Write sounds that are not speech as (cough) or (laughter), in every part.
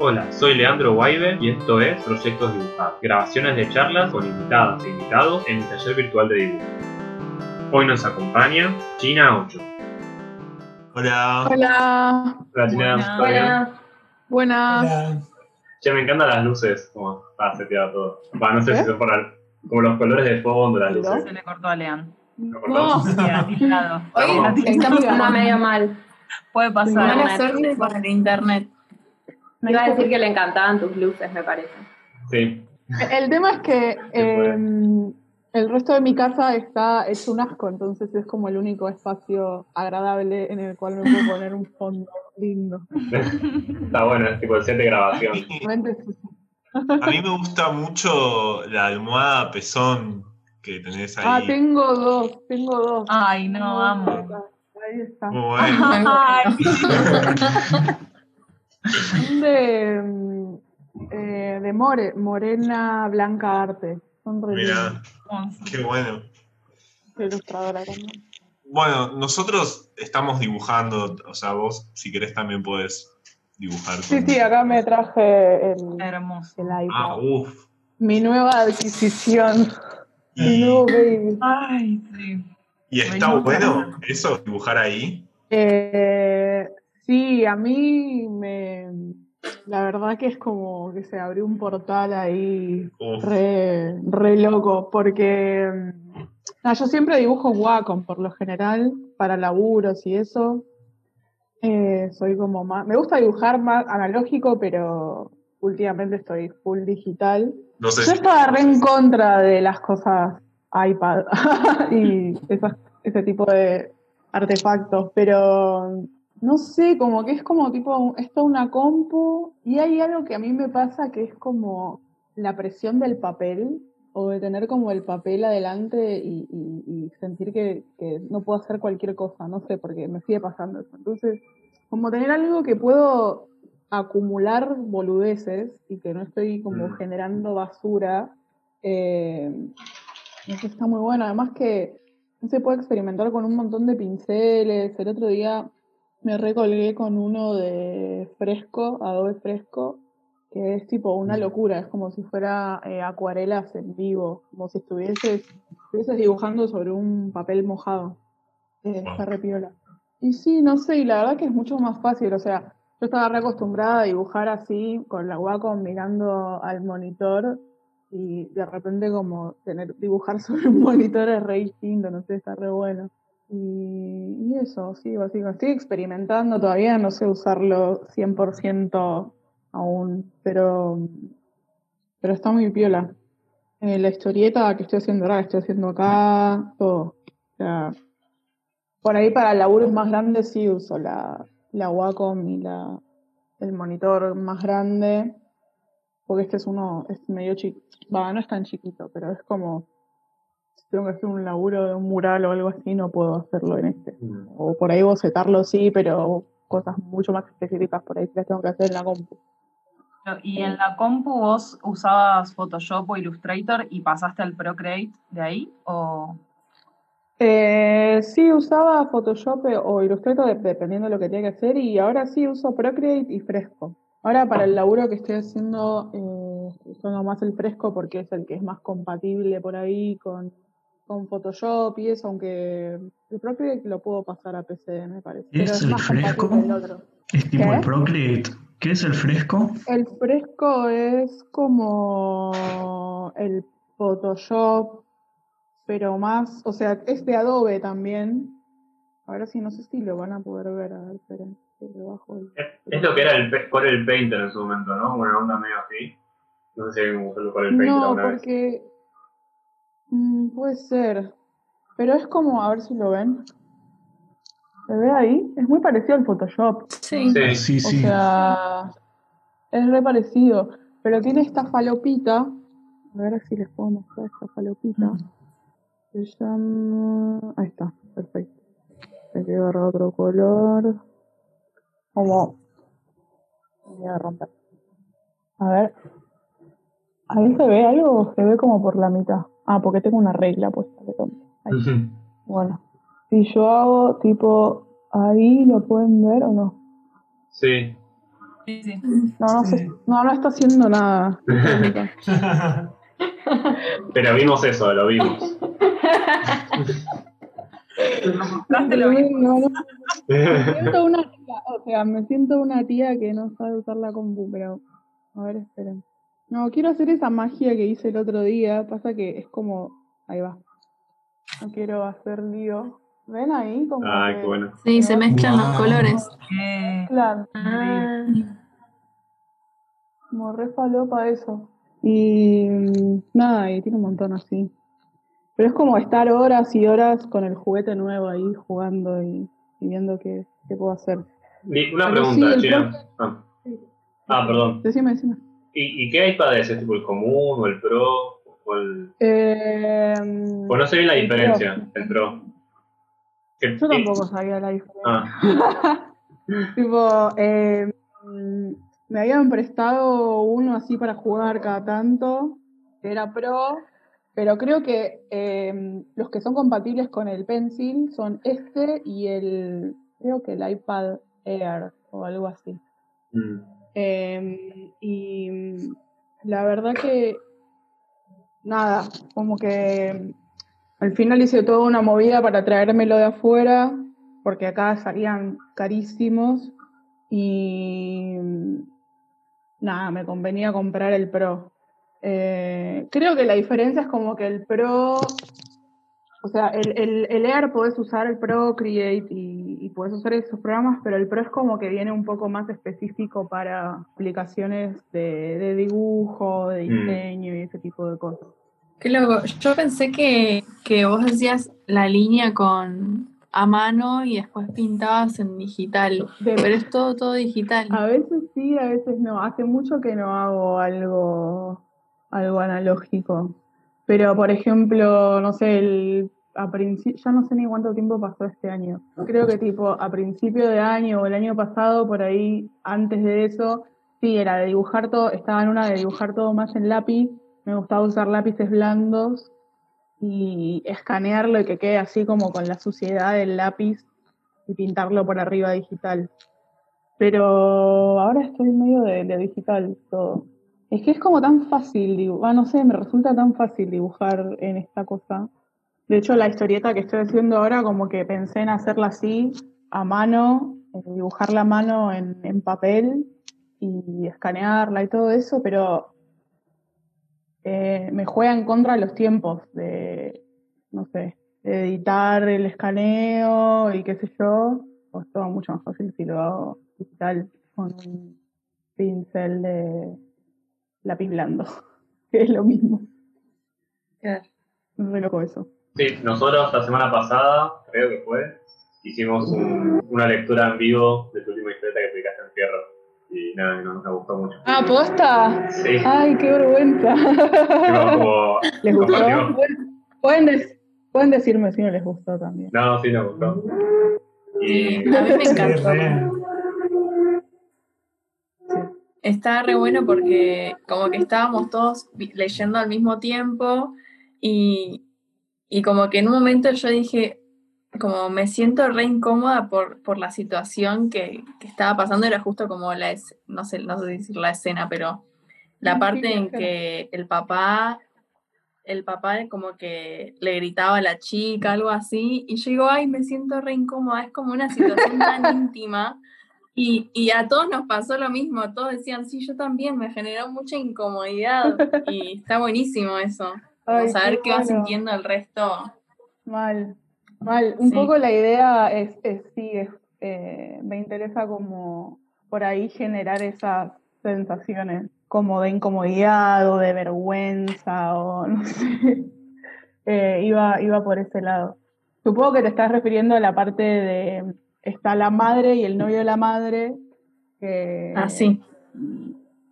Hola, soy Leandro Guaibe y esto es Proyectos Dibujados, grabaciones de charlas con invitadas e invitados en el taller virtual de dibujo. Hoy nos acompaña China 8. Hola. Hola. Hola China, ¿todo bien? Buenas. Che, me encantan las luces, como está seteado todo. Va, no sé ¿Qué? si son por al- como los colores de fondo, las ¿No? luces. Se le cortó a Lean. ¿Lo cortás? No. Sí. Hoy En Estamos cambio, anda medio mal. Puede pasar. Mala suerte con el internet. Me iba a decir que le encantaban tus luces, me parece. Sí. El tema es que eh, el resto de mi casa está hecho un asco, entonces es como el único espacio agradable en el cual me puedo poner un fondo lindo. (laughs) Está bueno, es tipo el set de grabación. A mí me gusta mucho la almohada pezón que tenés ahí. Ah, tengo dos, tengo dos. Ay, no, amo. Ahí está. Muy bueno. (laughs) Ay, (laughs) Son de, eh, de More, Morena Blanca Arte. Son Mira, qué bueno. Soy ilustradora también. Bueno, nosotros estamos dibujando, o sea, vos si querés también podés dibujar. Sí, sí, acá me traje el, hermoso. el Ah, iPad. uff. Mi nueva adquisición. Mi nuevo baby. Ay, sí. y está bueno eso, dibujar ahí. Eh, sí, a mí me. La verdad que es como que se abrió un portal ahí re, re loco, porque mm, nada, yo siempre dibujo Wacom por lo general, para laburos y eso. Eh, soy como más. Me gusta dibujar más analógico, pero últimamente estoy full digital. No sé Yo si. estaba re en contra de las cosas iPad (laughs) y esas- ese tipo de artefactos, pero no sé, como que es como tipo, esto una compu y hay algo que a mí me pasa que es como la presión del papel o de tener como el papel adelante y, y- y sentir que, que no puedo hacer cualquier cosa, no sé, porque me sigue pasando eso. Entonces, como tener algo que puedo acumular boludeces y que no estoy como Mm. generando basura, eh, eso está muy bueno. Además que se puede experimentar con un montón de pinceles. El otro día me recolgué con uno de Fresco, Adobe Fresco, que es tipo una locura, es como si fuera eh, acuarelas en vivo, como si estuvieses, estuvieses dibujando sobre un papel mojado. Eh, Wow. Está re piola. Y sí, no sé, y la verdad que es mucho más fácil, o sea, yo estaba re acostumbrada a dibujar así, con la Wacom mirando al monitor, y de repente como tener, dibujar (laughs) sobre un monitor es re distinto, no sé, está re bueno. Y, y eso, sí, básicamente. Estoy experimentando todavía, no sé usarlo 100% aún, pero, pero está muy piola. Eh, la historieta que estoy haciendo ahora, estoy haciendo acá, todo. O sea, por ahí para laburos más grandes sí uso la, la Wacom y la, el monitor más grande, porque este es uno, es medio chiquito, va, no es tan chiquito, pero es como, si tengo que hacer un laburo de un mural o algo así, no puedo hacerlo en este. Mm. O por ahí bocetarlo sí, pero cosas mucho más específicas por ahí las tengo que hacer en la compu. ¿Y en la compu vos usabas Photoshop o Illustrator y pasaste al Procreate de ahí? ¿O Eh, sí, usaba Photoshop o Illustrator de- dependiendo de lo que tenía que hacer y ahora sí uso Procreate y Fresco. Ahora para el laburo que estoy haciendo, eh, usando más el Fresco porque es el que es más compatible por ahí con, con Photoshop y eso, aunque el Procreate lo puedo pasar a PC, me parece. ¿Es Pero es el más Fresco? compatible el otro. Es tipo ¿Qué? el Procreate. ¿Qué es el fresco? El Fresco es como el Photoshop, pero más, o sea, es de Adobe también. Ahora sí, no sé si lo van a poder ver, a ver, esperen, que le bajo el- Es, es lo que era el Corel Painter en su momento, ¿no? Una onda medio así. No sé si usó el Corel Painter No, vez. Mm, puede ser, pero es como, a ver si lo ven. ¿Se ve ahí? Es muy parecido al Photoshop. Sí. Sí. Sí, O sí. sea, es re parecido, pero tiene esta falopita. A ver si les puedo mostrar esta falopita. Se llama. Ahí está, perfecto. Hay que agarrar otro color. Como. Voy a romper. A ver. ¿Ahí se ve algo o se ve como por la mitad? Ah, porque tengo una regla puesta de tonto. Bueno. Si yo hago tipo ahí, ¿lo pueden ver o no? Sí. Sí, sí. No, no, sé, Sí. no, no está haciendo nada. (laughs) Pero vimos eso, lo vimos. Lo (laughs) no, me siento una tía, o sea, me siento una tía que no sabe usar la compu, pero a ver, esperen. No, quiero hacer esa magia que hice el otro día, pasa que es como, ahí va. No quiero hacer lío. ¿Ven ahí? Como Ay, que- qué bueno. Sí, se mezclan los colores. Eh, Claro, Ah, como re falopa eso. Y nada, y tiene un montón así. Pero es como estar horas y horas con el juguete nuevo ahí jugando y, y viendo qué, qué puedo hacer. Una Pero pregunta, sí. Ah. Ah, perdón. Decime, decime. ¿Y, ¿Y qué iPad es? ¿Es tipo el común o el Pro? O el... Eh, Pues no sé bien la el diferencia, Pro. el Pro. ¿Qué- Yo tampoco sabía la diferencia. Ah, (laughs) tipo, eh, mm, me habían prestado uno así para jugar cada tanto, que era Pro, pero creo que eh, los que son compatibles con el Pencil son este y el, creo que el iPad Air o algo así. mm. Eh, y la verdad que nada, como que al final hice toda una movida para traérmelo de afuera, porque acá salían carísimos y nada, me convenía comprar el Pro. Eh, creo que la diferencia es como que el Pro, o sea, el, el, el Air podés usar el Procreate y, y podés usar esos programas, pero el Pro es como que viene un poco más específico para aplicaciones de, de dibujo, de Mm. diseño y ese tipo de cosas. qué loco. Yo pensé que, que vos hacías la línea con a mano y después pintabas en digital. De- Pero es todo, todo digital. A veces sí, a veces no. Hace mucho que no hago algo, algo analógico. Pero, por ejemplo, no sé, el, a ya no sé ni cuánto tiempo pasó este año. Creo que tipo a principio de año o el año pasado, por ahí, antes de eso, sí, era de dibujar todo, estaba en una de dibujar todo más en lápiz. Me gustaba usar lápices blandos y escanearlo y que quede así como con la suciedad del lápiz y pintarlo por arriba digital. Pero ahora estoy medio de, de digital todo. Es que es como tan fácil dibujar, no sé, me resulta tan fácil dibujar en esta cosa. De hecho, la historieta que estoy haciendo ahora, como que pensé en hacerla así, a mano, eh, dibujarla a mano en, en papel y escanearla y todo eso, pero eh, me juega en contra los tiempos de, no sé, editar el escaneo y qué sé yo. Pues todo mucho más fácil si lo hago digital con un pincel de lápiz blando, que (laughs) es lo mismo. Claro. Re loco eso. Sí, nosotros la semana pasada, creo que fue, hicimos un- una lectura en vivo de tu última historieta que publicaste en Fierro. Y nada, no, nos gustó mucho. Ah, posta. Sí, Ay, qué vergüenza. como (laughs) ¿Les gustó? Pueden- Pueden, dec- pueden decirme si no les gustó también. No, sí, nos gustó. Y A mí me Sí, encantó. Está re bueno porque como que estábamos todos leyendo al mismo tiempo y, y como que en un momento yo dije, como me siento re incómoda por, por la situación que, que estaba pasando, era justo como la, es- no sé, no sé decir la escena, pero la parte en que el papá, el papá como que le gritaba a la chica, algo así, y yo digo, ay, me siento re incómoda, es como una situación tan (laughs) íntima. Y, y a todos nos pasó lo mismo, todos decían, sí, yo también, me generó mucha incomodidad y está buenísimo eso, Ay, saber qué va sintiendo el resto. Mal, mal. Un Sí. poco la idea es, es sí, es, eh, me interesa como por ahí generar esas sensaciones, como de incomodidad o de vergüenza o (laughs) no sé. Eh, iba, iba por ese lado. Supongo que te estás refiriendo a la parte de está la madre y el novio de la madre que Ah, sí.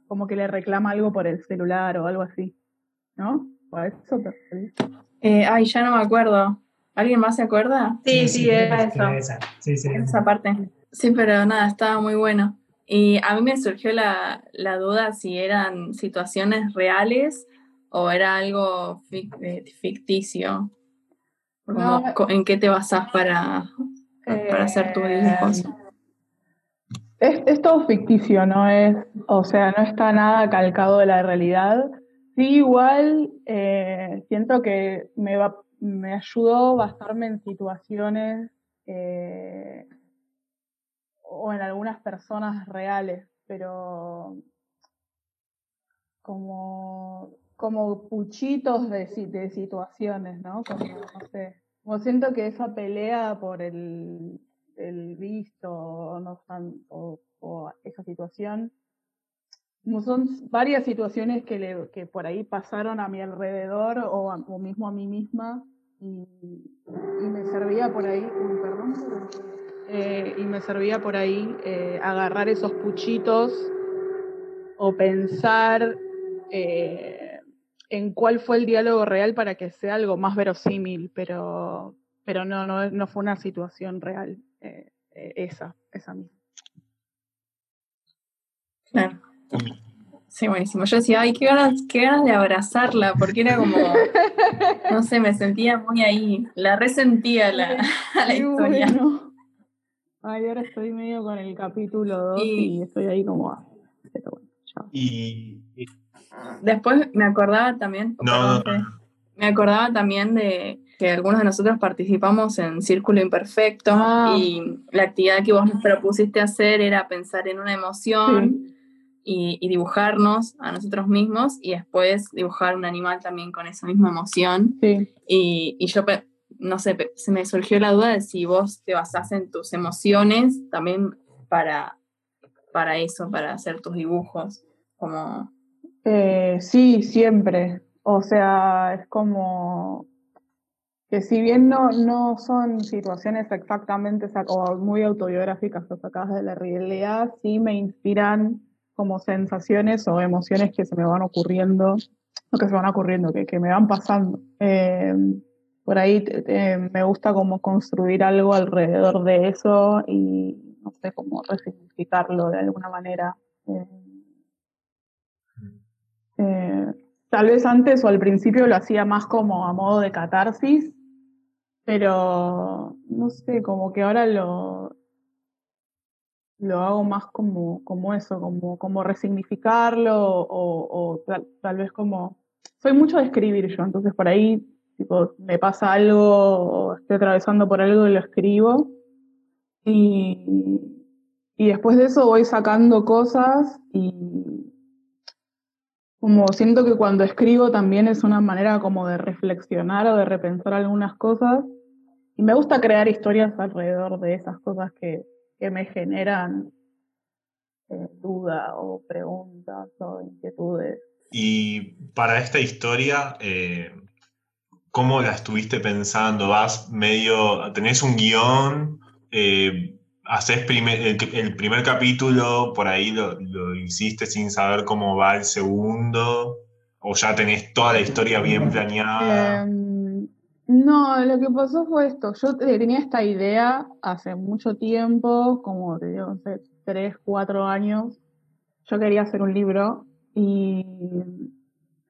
como que le reclama algo por el celular o algo así, ¿no? ¿O a eso te referís? Eh, ay, ya no me acuerdo. ¿Alguien más se acuerda? Sí, sí, era eso. esa. Sí, sí. Esa parte. Sí, pero nada, estaba muy bueno. Y a mí me surgió la, la duda si eran situaciones reales o era algo fic- eh, ficticio. Como, No, ¿En qué te basás para, para hacer tus dibujos? Eh, Es, es todo ficticio, no es, o sea, no está nada calcado de la realidad. Sí, igual eh, siento que me, va, me ayudó a bastarme en situaciones eh, o en algunas personas reales, pero como, como puchitos de, de situaciones, ¿no? Como, no sé, como siento que esa pelea por el, visto o, no o, o esa situación, como son varias situaciones que, le, por ahí pasaron a mi alrededor o, mismo a mí misma y, me servía por ahí, perdón, eh, y me servía por ahí eh, agarrar esos puchitos o pensar eh, en cuál fue el diálogo real para que sea algo más verosímil, pero, pero no, no, no fue una situación real eh, eh, esa, esa misma. Claro. Sí, buenísimo. Yo decía, ay, qué ganas, qué ganas de abrazarla, porque era como, (laughs) no sé, me sentía muy ahí, la resentía la, a (laughs) la historia. bueno. Ay, ahora estoy medio con el capítulo 2 Y- y estoy ahí como... ah, pero bueno, chao. Y, y- Después me acordaba también, no, perdón, no, no. me acordaba también de que algunos de nosotros participamos en Círculo Imperfecto Ah. y la actividad que vos nos propusiste hacer era pensar en una emoción y, y dibujarnos a nosotros mismos y después dibujar un animal también con esa misma emoción. Sí, Y, y yo, no sé, se me surgió la duda de si vos te basás en tus emociones también para, para eso, para hacer tus dibujos. Como, Eh, sí, siempre. O sea, es como que si bien no, no son situaciones exactamente o muy autobiográficas o sacadas de la realidad, sí me inspiran como sensaciones o emociones que se me van ocurriendo, no que se van ocurriendo, que, que me van pasando. Eh, por ahí te- me gusta como construir algo alrededor de eso y no sé, cómo resignificarlo de alguna manera. Eh, eh, tal vez antes o al principio lo hacía más como a modo de catarsis, pero no sé, como que ahora lo, lo hago más como, como eso, como, como resignificarlo o, tal vez como... Soy mucho de escribir yo, entonces por ahí tipo, me pasa algo o estoy atravesando por algo y lo escribo. Y, y después de eso voy sacando cosas y como siento que cuando escribo también es una manera como de reflexionar o de repensar algunas cosas. Y me gusta crear historias alrededor de esas cosas que, que me generan eh, duda o preguntas o inquietudes. Y para esta historia, eh, ¿cómo la estuviste pensando? ¿Vas medio, tenés un guion? Eh, ¿Haces primer- el, el primer capítulo, por ahí lo, lo hiciste sin saber cómo va el segundo? ¿O ya tenés toda la historia bien planeada? Em, no, lo que pasó fue esto. Yo te- tenía esta idea hace mucho tiempo, como te digo, sé, tres, cuatro años. Yo quería hacer un libro y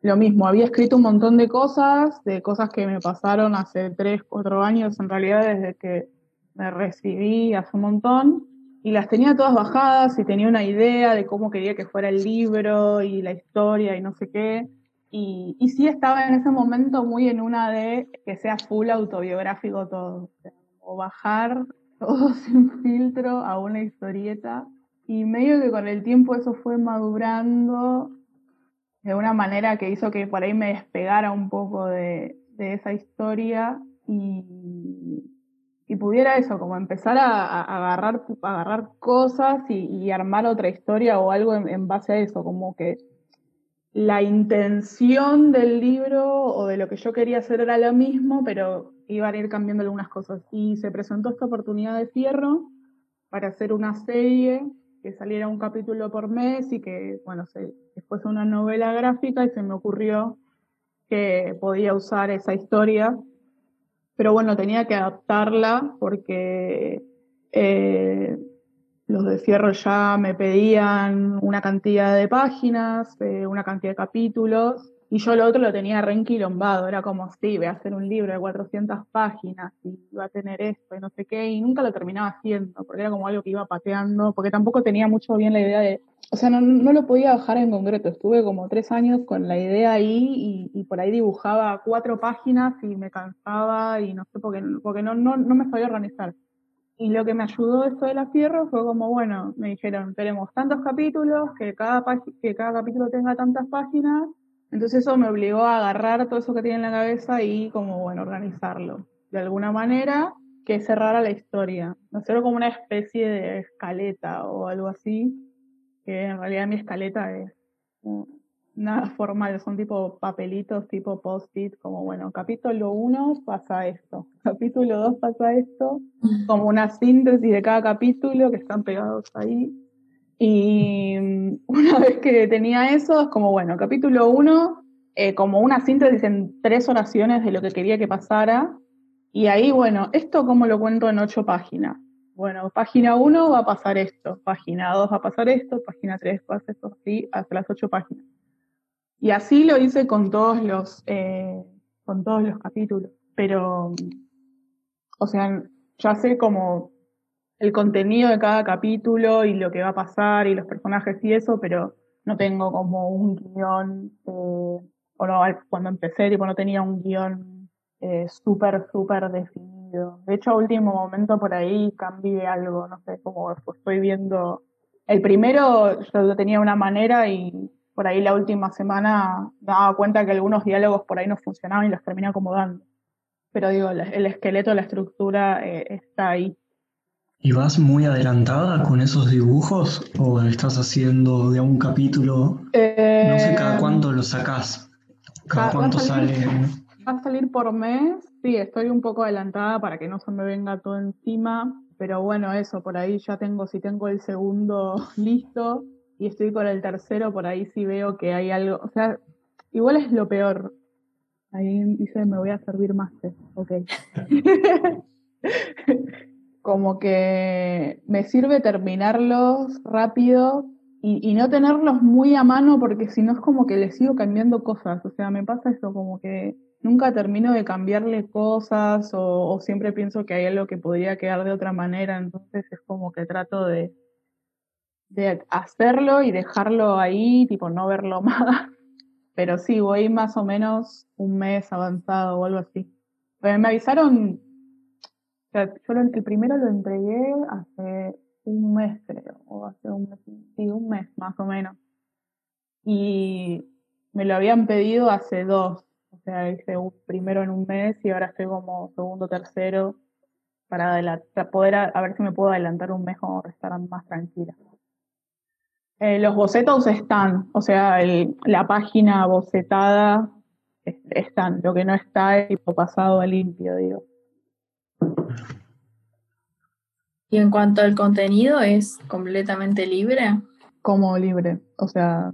lo mismo, había escrito un montón de cosas, de cosas que me pasaron hace tres, cuatro años, en realidad desde que me recibí hace un montón, y las tenía todas bajadas y tenía una idea de cómo quería que fuera el libro y la historia y no sé qué. Y, y sí estaba en ese momento muy en una de que sea full autobiográfico todo, o, bajar (laughs) todo sin filtro a una historieta. Y medio que con el tiempo eso fue madurando de una manera que hizo que por ahí me despegara un poco de, de esa historia y, y pudiera eso, como empezar a, agarrar, agarrar cosas y, armar otra historia o algo en, en base a eso, como que la intención del libro o de lo que yo quería hacer era lo mismo, pero iban a ir cambiando algunas cosas. Y se presentó esta oportunidad de Fierro para hacer una serie que saliera un capítulo por mes y que, bueno, se, que fuese una novela gráfica y se me ocurrió que podía usar esa historia, pero bueno, tenía que adaptarla porque eh, los de Fierro ya me pedían una cantidad de páginas, eh, una cantidad de capítulos, Y yo lo otro lo tenía reenquilombado, era como, sí, voy a hacer un libro de 400 páginas y va a tener esto y no sé qué, y nunca lo terminaba haciendo, porque era como algo que iba pateando, porque tampoco tenía mucho bien la idea de, o sea, no, no lo podía bajar en concreto, estuve como tres años con la idea ahí y, por ahí dibujaba cuatro páginas y me cansaba y no sé, porque, porque no, no, no me sabía organizar. Y lo que me ayudó esto de la fierro fue como, bueno, me dijeron, tenemos tantos capítulos, que cada, que cada capítulo tenga tantas páginas, entonces eso me obligó a agarrar todo eso que tenía en la cabeza y como, bueno, organizarlo de alguna manera que cerrara la historia. No Hacerlo como una especie de escaleta o algo así, que en realidad mi escaleta es nada formal, son tipo papelitos, tipo post-it, como bueno, capítulo 1 pasa esto, capítulo 2 pasa esto, como una síntesis de cada capítulo que están pegados ahí. Y mm, (laughs) una vez que tenía eso, es como, bueno, capítulo 1, eh, como una síntesis en tres oraciones de lo que quería que pasara. Y ahí, bueno, esto como lo cuento en ocho páginas. Bueno, página 1 va a pasar esto, página 2 va a pasar esto, página 3 va a pasar esto, así, hasta las ocho páginas. Y así lo hice con todos los, eh, con todos los capítulos. Pero, o sea, ya sé como el contenido de cada capítulo y lo que va a pasar y los personajes y eso, pero no tengo como un guion, eh, o no, cuando empecé, tipo, no tenía un guion eh, súper, súper definido. De hecho, a último momento por ahí cambié algo, no sé, como estoy viendo. El primero yo tenía una manera y por ahí la última semana me daba cuenta que algunos diálogos por ahí no funcionaban y los terminé acomodando. Pero digo, el esqueleto, la estructura eh, está ahí. ¿Y vas muy adelantada con esos dibujos o estás haciendo de un capítulo? no sé cada eh, cuánto lo sacás, cada cuánto sale. Va a salir por mes, sí, estoy un poco adelantada para que no se me venga todo encima, pero bueno, eso, por ahí ya tengo, si tengo el segundo (laughs) listo y estoy con el tercero, por ahí sí veo que hay algo, o sea, igual es lo peor. Ahí dice, me voy a servir más ok. (laughs) como que me sirve terminarlos rápido y, no tenerlos muy a mano porque si no es como que le sigo cambiando cosas. O sea, me pasa eso, como que nunca termino de cambiarle cosas o, siempre pienso que hay algo que podría quedar de otra manera. Entonces es como que trato de, de hacerlo y dejarlo ahí, tipo no verlo (laughs) más. Pero sí, voy más o menos un mes avanzado o algo así. Me avisaron yo el primero lo entregué hace un mes, creo, o hace un mes, sí, un mes más o menos. Y me lo habían pedido hace dos. O sea, hice un primero en un mes y ahora estoy como segundo, tercero para, poder a, ver si me puedo adelantar un mes o estar más tranquila. Eh, los bocetos están, o sea, la página bocetada están. Lo que no está es tipo pasado a limpio, digo. Y en cuanto al contenido, ¿es completamente libre? Como libre, o sea...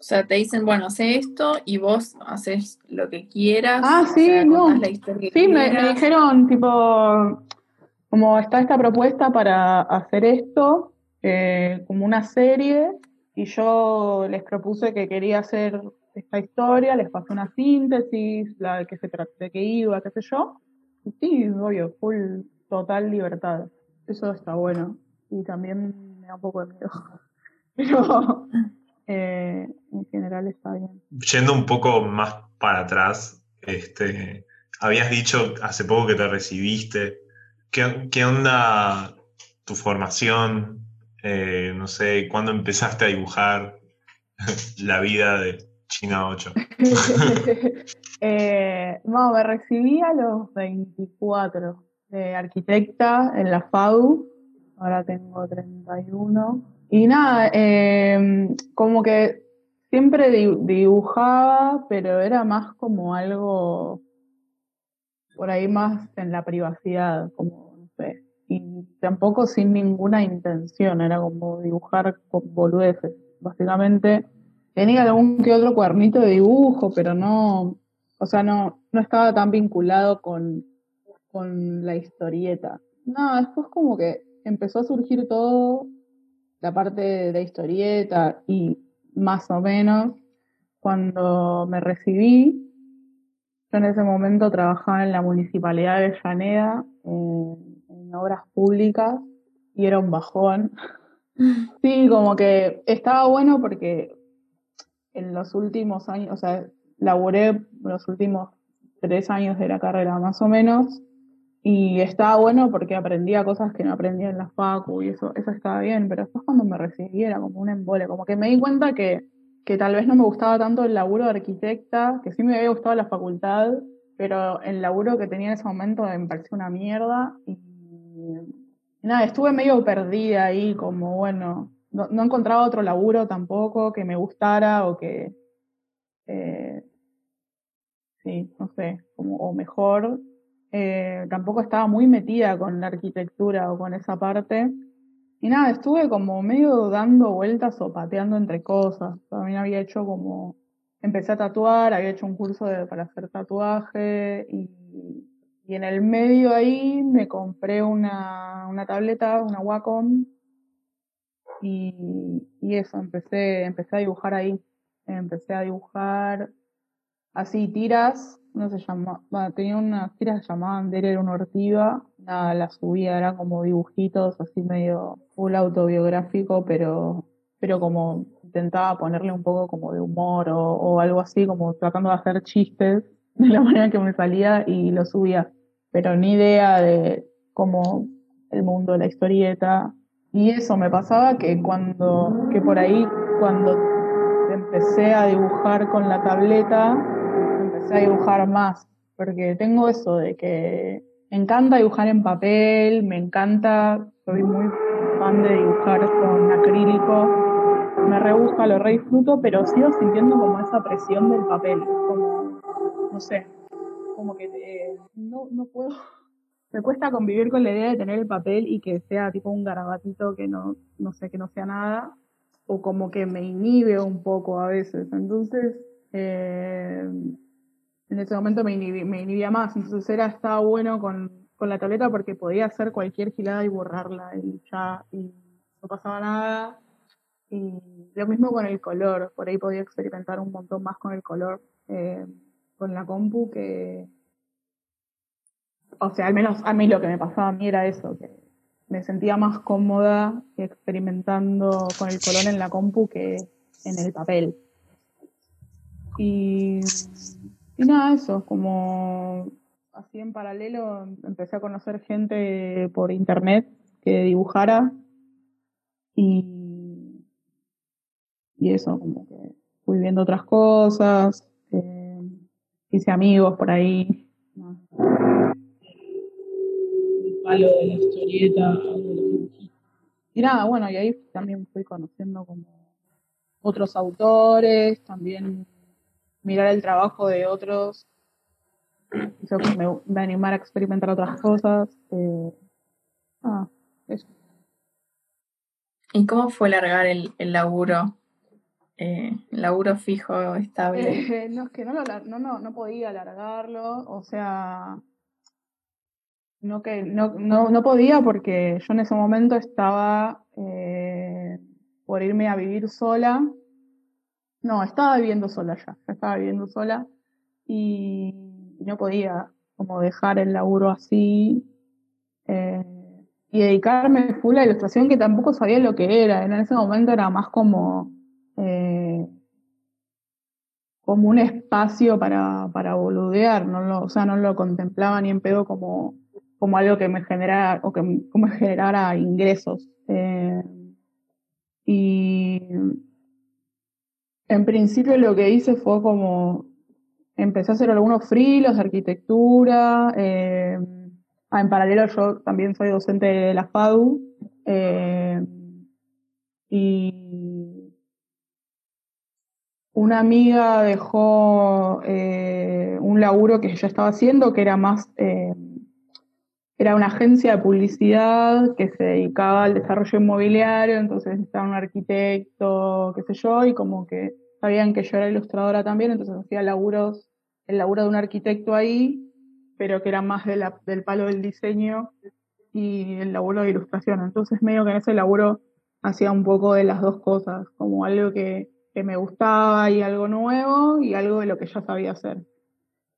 O sea, te dicen, bueno, hace esto y vos haces lo que quieras. Ah, sí, no. sí, me, dijeron, tipo, como está esta propuesta para hacer esto, eh, como una serie, y yo les propuse que quería hacer esta historia, les pasé una síntesis, la que se de qué iba, qué sé yo. Sí, obvio, full total libertad. Eso está bueno. Y también me da un poco de miedo. (laughs) Pero eh, en general está bien. Yendo un poco más para atrás, este, habías dicho hace poco que te recibiste. ¿Qué, qué onda tu formación? Eh, no sé, ¿cuándo empezaste a dibujar (laughs) la vida de China 8? (laughs) eh, no, me recibí a los 24 de arquitecta en la FAU, ahora tengo 31. Y nada, em, como que siempre dibujaba, pero era más como algo por ahí más en la privacidad, como no sé. Y tampoco sin ninguna intención, era como dibujar con boludeces. Básicamente tenía algún que otro cuadernito de dibujo, pero no, o sea, no, no estaba tan vinculado con con la historieta. No, después como que empezó a surgir todo, la parte de historieta y más o menos, cuando me recibí, yo en ese momento trabajaba en la municipalidad de Llaneda, en obras públicas, y era un bajón. (laughs) Sí, como que estaba bueno porque en los últimos años, o sea, laboré los últimos tres años de la carrera más o menos, y estaba bueno porque aprendía cosas que no aprendía en la facu y eso, eso estaba bien, pero después cuando me recibí era como un embole, como que me di cuenta que, que tal vez no me gustaba tanto el laburo de arquitecta, que sí me había gustado la facultad, pero el laburo que tenía en ese momento me parecía una mierda y nada, estuve medio perdida ahí, como bueno, no, encontraba otro laburo tampoco que me gustara o que, eh, sí, no sé, como, o mejor. Eh, tampoco estaba muy metida con la arquitectura o con esa parte. Y nada, estuve como medio dando vueltas o pateando entre cosas. También había hecho como, empecé a tatuar, había hecho un curso para hacer tatuaje y y en el medio ahí me compré una, una tableta, una Wacom, y, y, eso, empecé, empecé a dibujar ahí. Empecé a dibujar así tiras, no se llama, tenía unas tiras que llamaban Derer una ortiva, nada, las subía, eran como dibujitos así medio full autobiográfico, pero, pero como intentaba ponerle un poco como de humor o, o algo así, como tratando de hacer chistes de la (laughs) manera que me salía y lo subía. Pero ni idea de cómo el mundo de la historieta. Y eso me pasaba que cuando, que por ahí, cuando empecé a dibujar con la tableta, a dibujar más, porque tengo eso de que me encanta dibujar en papel, me encanta, soy muy fan de dibujar con acrílico, me rebuja, lo re disfruto, pero sigo sintiendo como esa presión del papel, como, no sé, como que no, no puedo, (laughs) me cuesta convivir con la idea de tener el papel y que sea tipo un garabatito que no, no sé, que no sea nada, o como que me inhibe un poco a veces. Entonces, eh, en ese momento me, me inhibía más, entonces era, estaba bueno con, con la tableta porque podía hacer cualquier gilada y borrarla y ya, y no pasaba nada. Y lo mismo con el color, por ahí podía experimentar un montón más con el color. Eh, con la compu que, o sea, al menos a mí lo que me pasaba a mí era eso, que me sentía más cómoda experimentando con el color en la compu que en el papel. Y, y nada, eso, como así en paralelo empecé a conocer gente por internet que dibujara y, y eso, como que fui viendo otras cosas, hice amigos por ahí. El palo de la historieta. Y nada, bueno, y ahí también fui conociendo como otros autores, también mirar el trabajo de otros, que me, me animara a experimentar otras cosas. Eh, ah, eso. ¿Y cómo fue largar el, el laburo eh, laburo fijo, estable. Eh, no, es que no, lo, no, no, no podía alargarlo, o sea, no, que, no, no, no podía porque yo en ese momento estaba eh, por irme a vivir sola. No, estaba viviendo sola ya, ya estaba viviendo sola y no podía como dejar el laburo así eh, y dedicarme full a la ilustración que tampoco sabía lo que era. En ese momento era más como eh, como un espacio para, para boludear, no lo, o sea, no lo contemplaba ni en pedo como, como algo que me generara, o que me generara ingresos. Eh, y en principio lo que hice fue como empecé a hacer algunos frilos de arquitectura. Eh, ah, en paralelo yo también soy docente de la FADU. y una amiga dejó eh, un laburo que yo estaba haciendo, que era más, eh, era una agencia de publicidad que se dedicaba al desarrollo inmobiliario, entonces estaba un arquitecto, qué sé yo, y como que sabían que yo era ilustradora también, entonces hacía laburos, el laburo de un arquitecto ahí, pero que era más de del palo del diseño y el laburo de ilustración. Entonces medio que en ese laburo hacía un poco de las dos cosas, como algo que que me gustaba y algo nuevo y algo de lo que ya sabía hacer.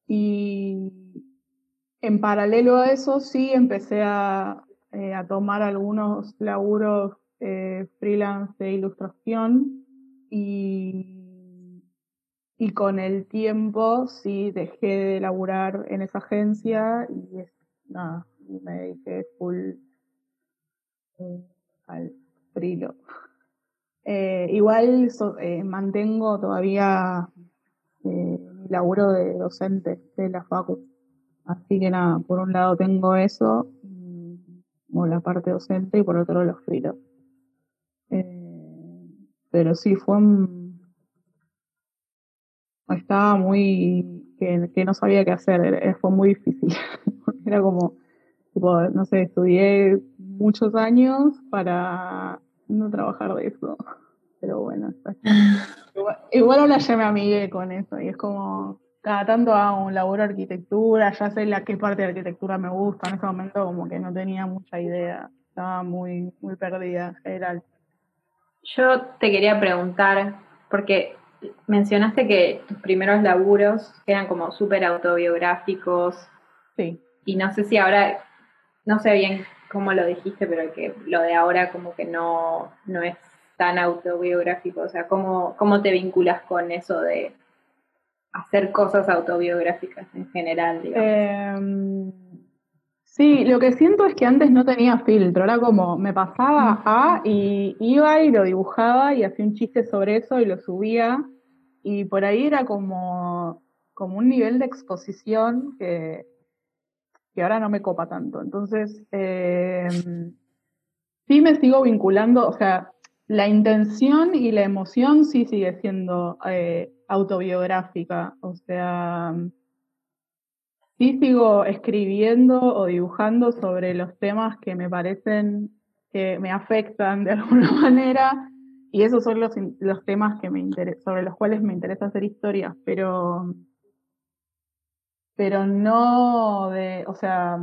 Y en paralelo a eso sí empecé a, eh, tomar algunos laburos eh, freelance de ilustración y, y con el tiempo sí dejé de laburar en esa agencia y nada, me dediqué full eh, al frilo. igual mantengo todavía mi laburo de docente de la facu. Así que nada, por un lado tengo eso, como la parte docente, y por otro los frilos. Eh, pero sí, fue un... Estaba muy... Que, no sabía qué hacer, fue muy difícil. (laughs) Era como, no sé, estudié muchos años para no trabajar de eso. Pero bueno, (laughs) igual, igual ahora ya me amigué con eso y es como, cada tanto hago un laburo de arquitectura, ya sé la qué parte de arquitectura me gusta, en ese momento como que no tenía mucha idea, estaba muy, muy perdida en general. Yo te quería preguntar, porque mencionaste que tus primeros laburos eran como súper autobiográficos. Sí. Y no sé si ahora, no sé bien cómo lo dijiste, pero que lo de ahora como que no, no es tan autobiográfico. O sea, ¿cómo, cómo te vinculas con eso de hacer cosas autobiográficas en general, digamos. Em, sí, lo que siento es que antes no tenía filtro, era como me pasaba a y iba y lo dibujaba y hacía un chiste sobre eso y lo subía y por ahí era como, como un nivel de exposición que, que ahora no me copa tanto. Entonces, em, sí me sigo vinculando, o sea, la intención y la emoción sí sigue siendo eh, autobiográfica, o sea, sí sigo escribiendo o dibujando sobre los temas que me parecen que me afectan de (laughs) alguna manera y esos son los, los temas que me sobre los cuales me interesa hacer historias, pero pero no de, o sea,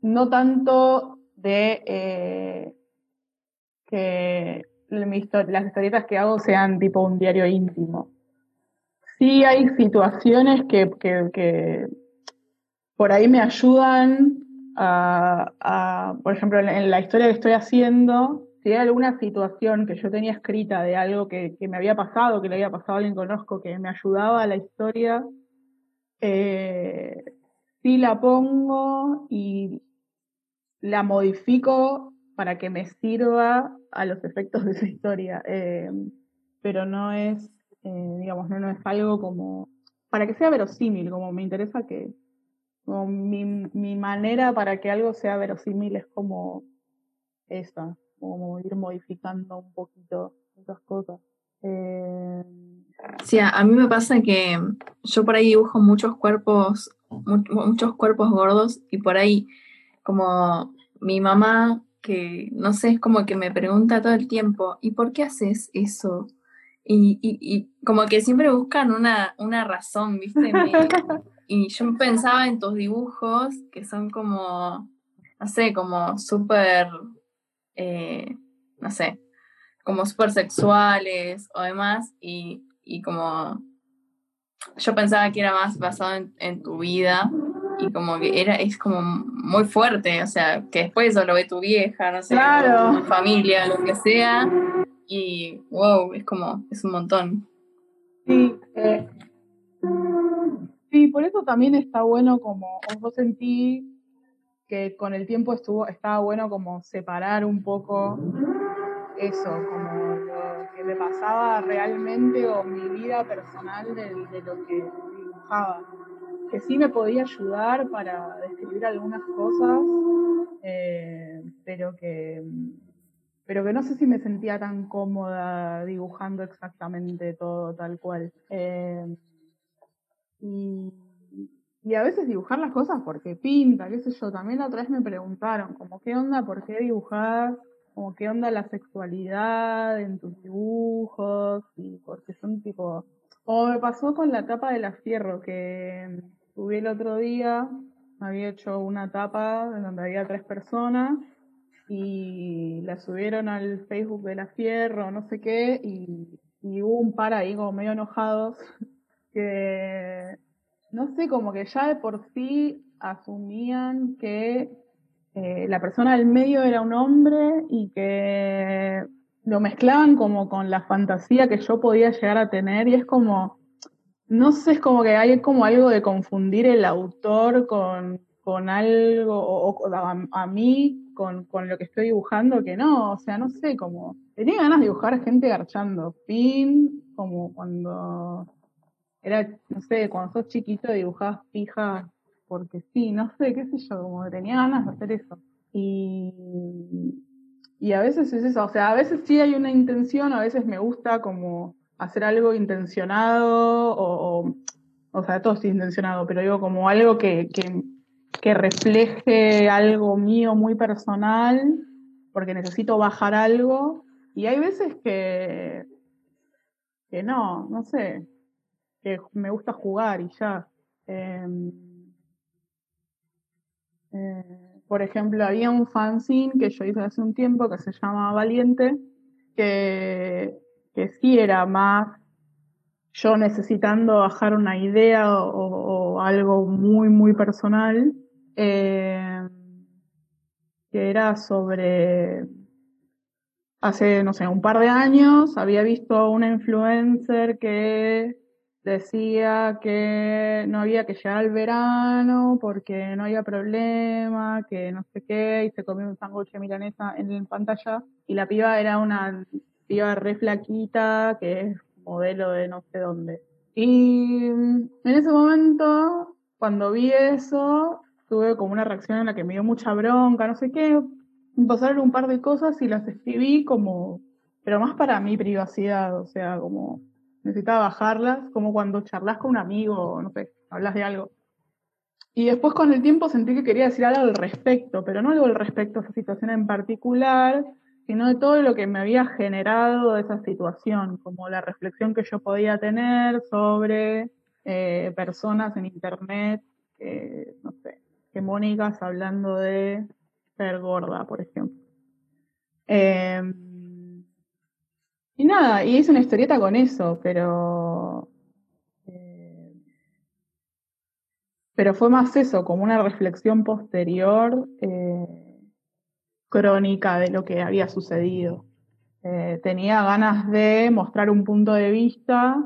no tanto de eh, que las historietas que hago sean tipo un diario íntimo. Sí hay situaciones que, que, por ahí me ayudan a, por ejemplo, en la historia que estoy haciendo, si hay alguna situación que yo tenía escrita de algo que, me había pasado, que le había pasado a alguien que conozco, que me ayudaba a la historia, eh, sí la pongo y la modifico para que me sirva a los efectos de esa historia. Eh, pero no es, eh, digamos, no, no es algo como, para que sea verosímil, como me interesa que, como mi, mi manera para que algo sea verosímil es como esa, como ir modificando un poquito esas cosas. Eh, sí, a mí me pasa que yo por ahí dibujo muchos cuerpos, muchos cuerpos gordos y por ahí como mi mamá que, no sé, es como que me pregunta todo el tiempo, ¿y por qué haces eso? Y, y, como que siempre buscan una, una razón, ¿viste? (laughs) y yo pensaba en tus dibujos que son como, no sé, como súper, eh, no sé, como súper sexuales o demás, y, y como yo pensaba que era más basado en, en tu vida y como que era, es como muy fuerte, o sea, que después eso lo ve tu vieja, no sé, tu familia, lo que sea, y wow, es como, es un montón. Sí, eh, sí, por eso también está bueno como, vos sentí que con el tiempo estuvo, estaba bueno como separar un poco eso, como lo que me pasaba realmente o mi vida personal de, de lo que dibujaba que sí me podía ayudar para describir algunas cosas, eh, pero que pero que no sé si me sentía tan cómoda dibujando exactamente todo tal cual. Eh, y, a veces dibujar las cosas porque pinta, qué sé yo. También la otra vez me preguntaron, como, ¿qué onda? ¿Por qué dibujar? Como, ¿qué onda la sexualidad en tus dibujos? Y porque son tipo... O me pasó con la tapa de la fierro, que subí el otro día, había hecho una tapa donde había tres personas y la subieron al Facebook de la Fierro, no sé qué, y hubo un par ahí como medio enojados (laughs) que, no sé, como que ya de por sí asumían que eh, la persona del medio era un hombre y que lo mezclaban como con la fantasía que yo podía llegar a tener y es como, no sé, es como que hay como algo de confundir el autor con, con algo, o, a, mí con, con, lo que estoy dibujando, que no, o sea, no sé, como, tenía ganas de dibujar a gente garchando, fin, como cuando era, no sé, cuando sos chiquito dibujabas pijas porque sí, no sé, qué sé yo, como tenía ganas de hacer eso. Y, y a veces es eso, o sea, a veces sí hay una intención, a veces me gusta como hacer algo intencionado, o, o, sea, todo es intencionado, pero digo como algo que, que refleje algo mío muy personal, porque necesito bajar algo, y hay veces que, que no, no sé, que me gusta jugar y ya. Em, eh, por ejemplo, había un fanzine que yo hice hace un tiempo que se llama Valiente, que, que sí era más yo necesitando bajar una idea o, algo muy, muy personal, eh, que era sobre, hace, no sé, un par de años había visto a una influencer que decía que no había que llegar al verano porque no había problema, que no sé qué, y se comió un sándwich de milanesa en pantalla, y la piba era una piba re flaquita, que es modelo de no sé dónde. Y en ese momento, cuando vi eso, tuve como una reacción en la que me dio mucha bronca, no sé qué, pasaron un par de cosas y las escribí como, pero más para mi privacidad, o sea, como necesitaba bajarlas, como cuando charlas con un amigo, no sé, hablas de algo. Y después con el tiempo sentí que quería decir algo al respecto, pero no algo al respecto a esa situación en particular, sino de todo lo que me había generado esa situación, como la reflexión que yo podía tener sobre eh, personas en internet, no sé, hegemónicas hablando de ser gorda, por ejemplo. Eh, y nada, y hice una historieta con eso, pero. Eh, pero fue más eso, como una reflexión posterior, eh, crónica de lo que había sucedido. Eh, tenía ganas de mostrar un punto de vista.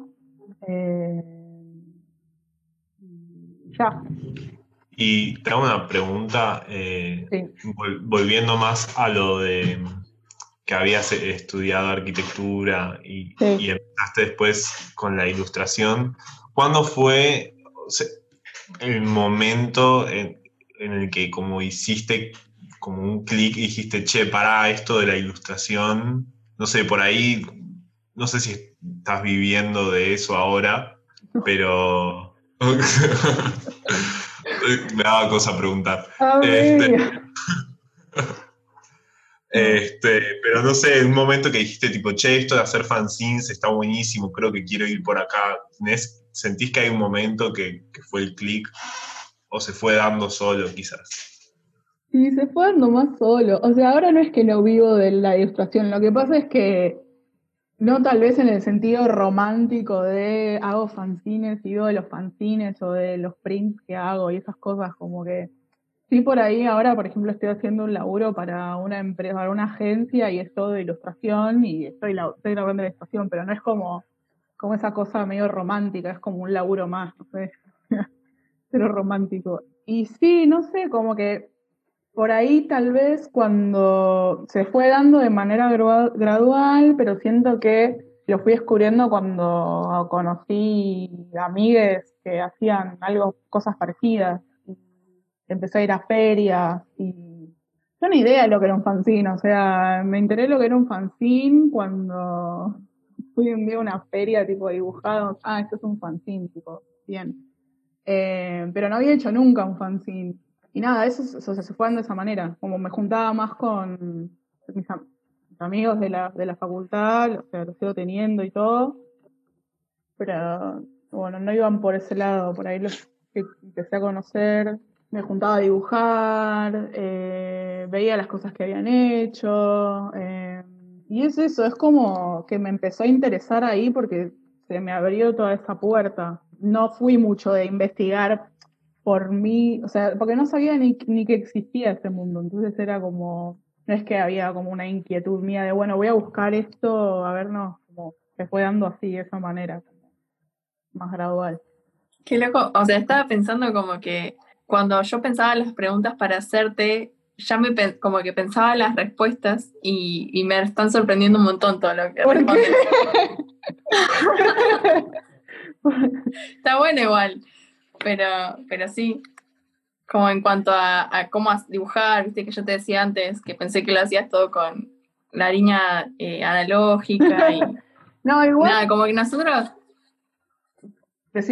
ya. Y te hago una pregunta, volviendo más a lo de que habías estudiado arquitectura y, empezaste después con la ilustración. ¿Cuándo fue el momento en, el que como hiciste como un clic y dijiste, che, para esto de la ilustración? No sé, por ahí, no sé si estás viviendo de eso ahora, pero (laughs) me daba cosa preguntar. (laughs) Este, pero no sé, un momento que dijiste tipo, che, esto de hacer fanzines está buenísimo, creo que quiero ir por acá. ¿Sentís que hay un momento que, fue el clic o se fue dando solo quizás? Sí, se fue dando más solo. O sea, ahora no es que no vivo de la ilustración, lo que pasa es que no tal vez en el sentido romántico de hago fanzines y vivo de los fanzines o de los prints que hago y esas cosas como que Sí, por ahí ahora, por ejemplo, estoy haciendo un laburo para una empresa, para una agencia y es todo de ilustración y estoy, la, estoy grabando la ilustración, pero no es como, como esa cosa medio romántica, es como un laburo más, no sé, (laughs) pero romántico. Y sí, no sé, como que por ahí tal vez cuando se fue dando de manera gradual, pero siento que lo fui descubriendo cuando conocí amigues que hacían algo, cosas parecidas empecé a ir a ferias y yo ni idea de lo que era un fanzine, o sea, me enteré lo que era un fanzine cuando fui un día a una feria tipo dibujado, ah, esto es un fanzine, tipo, bien. Eh, pero no había hecho nunca un fanzine. Y nada, eso, se fue de esa manera, como me juntaba más con mis, amigos de la, de la facultad, o sea, lo sigo teniendo y todo, pero bueno, no iban por ese lado, por ahí los que empecé a conocer me juntaba a dibujar, eh, veía las cosas que habían hecho, eh, y es eso, es como que me empezó a interesar ahí porque se me abrió toda esa puerta. No fui mucho de investigar por mí, o sea, porque no sabía ni, ni que existía ese mundo, entonces era como, no es que había como una inquietud mía de, bueno, voy a buscar esto, a ver, no, como se fue dando así, de esa manera, más gradual. Qué loco, o sea, estaba pensando como que cuando yo pensaba las preguntas para hacerte, ya me como que pensaba las respuestas y, me están sorprendiendo un montón todo lo que respondes. (laughs) Está bueno igual, pero, pero sí, como en cuanto a, cómo dibujar, viste que yo te decía antes que pensé que lo hacías todo con la línea eh, analógica y (laughs) no, igual. Nada, como que nosotros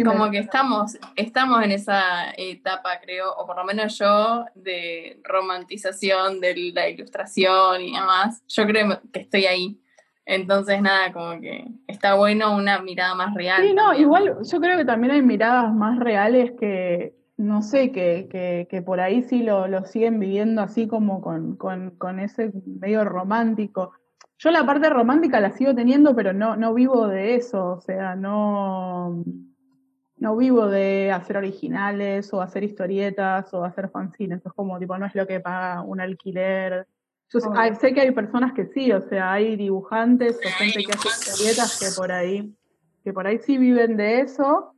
como que estamos, estamos en esa etapa, creo, o por lo menos yo, de romantización de la ilustración y demás. Yo creo que estoy ahí. Entonces, nada, como que está bueno una mirada más real. Sí, no, igual yo creo que también hay miradas más reales que, no sé, que, que, que por ahí sí lo, lo, siguen viviendo así como con, con, con, ese medio romántico. Yo la parte romántica la sigo teniendo, pero no, no vivo de eso, o sea, no, no vivo de hacer originales o hacer historietas o hacer fanzines, es como, tipo, no es lo que paga un alquiler. Yo sé que hay personas que sí, o sea, hay dibujantes o gente que hace historietas que por ahí, que por ahí sí viven de eso.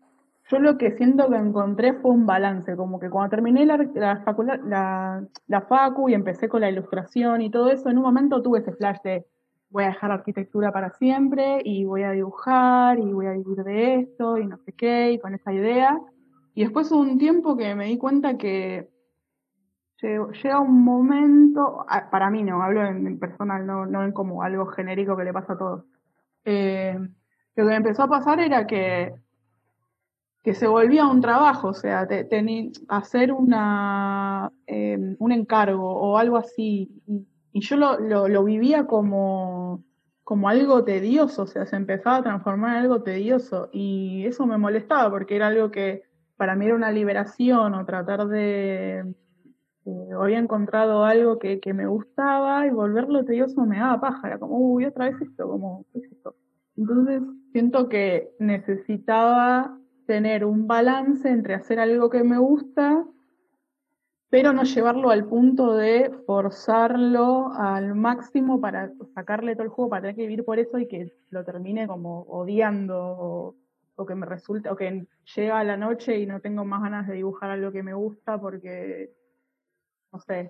Yo lo que siento que encontré fue un balance, como que cuando terminé la, la, la, la facu y empecé con la ilustración y todo eso, en un momento tuve ese flash de, voy a dejar arquitectura para siempre y voy a dibujar y voy a vivir de esto y no sé qué, y con esa idea. Y después hubo un tiempo que me di cuenta que llega un momento, para mí no, hablo en, personal, no, no en como algo genérico que le pasa a todos. Eh, lo que me empezó a pasar era que, que se volvía un trabajo, o sea, hacer una, eh, un encargo o algo así. Y yo lo, lo, lo vivía como, como algo tedioso, o sea, se empezaba a transformar en algo tedioso y eso me molestaba porque era algo que para mí era una liberación o tratar de... Eh, había encontrado algo que, me gustaba y volverlo tedioso me daba paja, como, uy, otra vez esto, como, ¿qué es esto? Entonces siento que necesitaba tener un balance entre hacer algo que me gusta pero no llevarlo al punto de forzarlo al máximo para sacarle todo el juego, para tener que vivir por eso y que lo termine como odiando o, que me resulte, o que llega la noche y no tengo más ganas de dibujar algo que me gusta porque, no sé,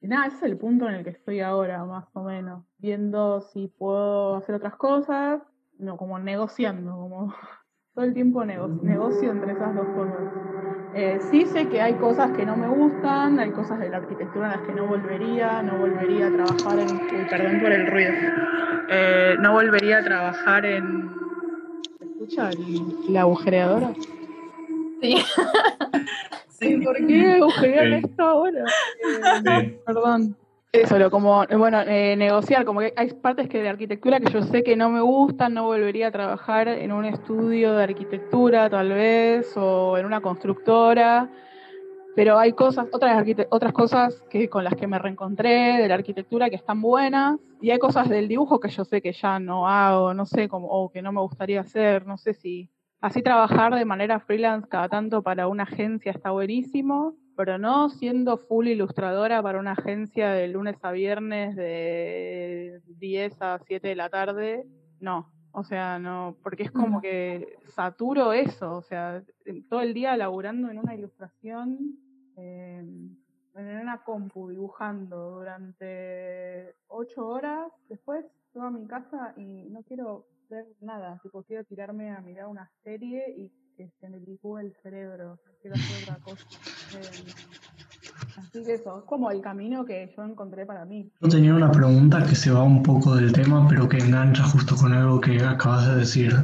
y nada, ese es el punto en el que estoy ahora, más o menos, viendo si puedo hacer otras cosas, no, como negociando, como (laughs) todo el tiempo negocio entre esas dos cosas. Eh, sí sé que hay cosas que no me gustan, hay cosas de la arquitectura en las que no volvería, no volvería a trabajar en... Perdón por el ruido. Eh, no volvería a trabajar en... ¿Se escucha la agujereadora? Sí. (laughs) sí. ¿Por qué agujerean esto ahora? Eh, perdón. Eso, lo como, bueno, eh, negociar, como que hay partes que de arquitectura que yo sé que no me gustan, no volvería a trabajar en un estudio de arquitectura tal vez, o en una constructora, pero hay cosas, otras, otras cosas que, con las que me reencontré de la arquitectura que están buenas, y hay cosas del dibujo que yo sé que ya no hago, no sé, como, o que no me gustaría hacer, no sé si así trabajar de manera freelance cada tanto para una agencia está buenísimo, pero no siendo full ilustradora para una agencia de lunes a viernes de 10 a 7 de la tarde, no. O sea, no, porque es como que saturo eso, o sea, todo el día laburando en una ilustración, en una compu, dibujando durante 8 horas, después llego a mi casa y no quiero ver nada, tipo quiero tirarme a mirar una serie y que se me licúe el cerebro, quiero hacer otra cosa. Eh, así que eso, es como el camino que yo encontré para mí. Yo tenía una pregunta que se va un poco del tema, pero que engancha justo con algo que acabas de decir.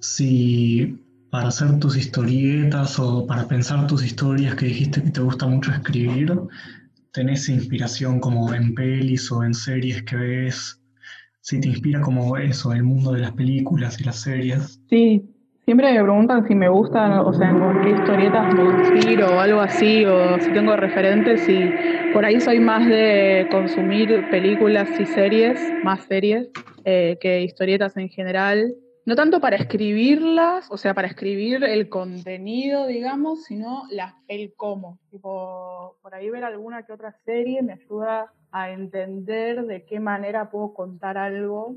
Si para hacer tus historietas o para pensar tus historias que dijiste que te gusta mucho escribir, tenés inspiración como en pelis o en series que ves, si te inspira como eso, el mundo de las películas y las series. Sí, Siempre me preguntan si me gustan, o sea, con qué historietas me inspiro o algo así, o si tengo referentes, y por ahí soy más de consumir películas y series, más series, eh, que historietas en general. No tanto para escribirlas, o sea, para escribir el contenido, digamos, sino la, el cómo. Tipo, por ahí ver alguna que otra serie me ayuda a entender de qué manera puedo contar algo.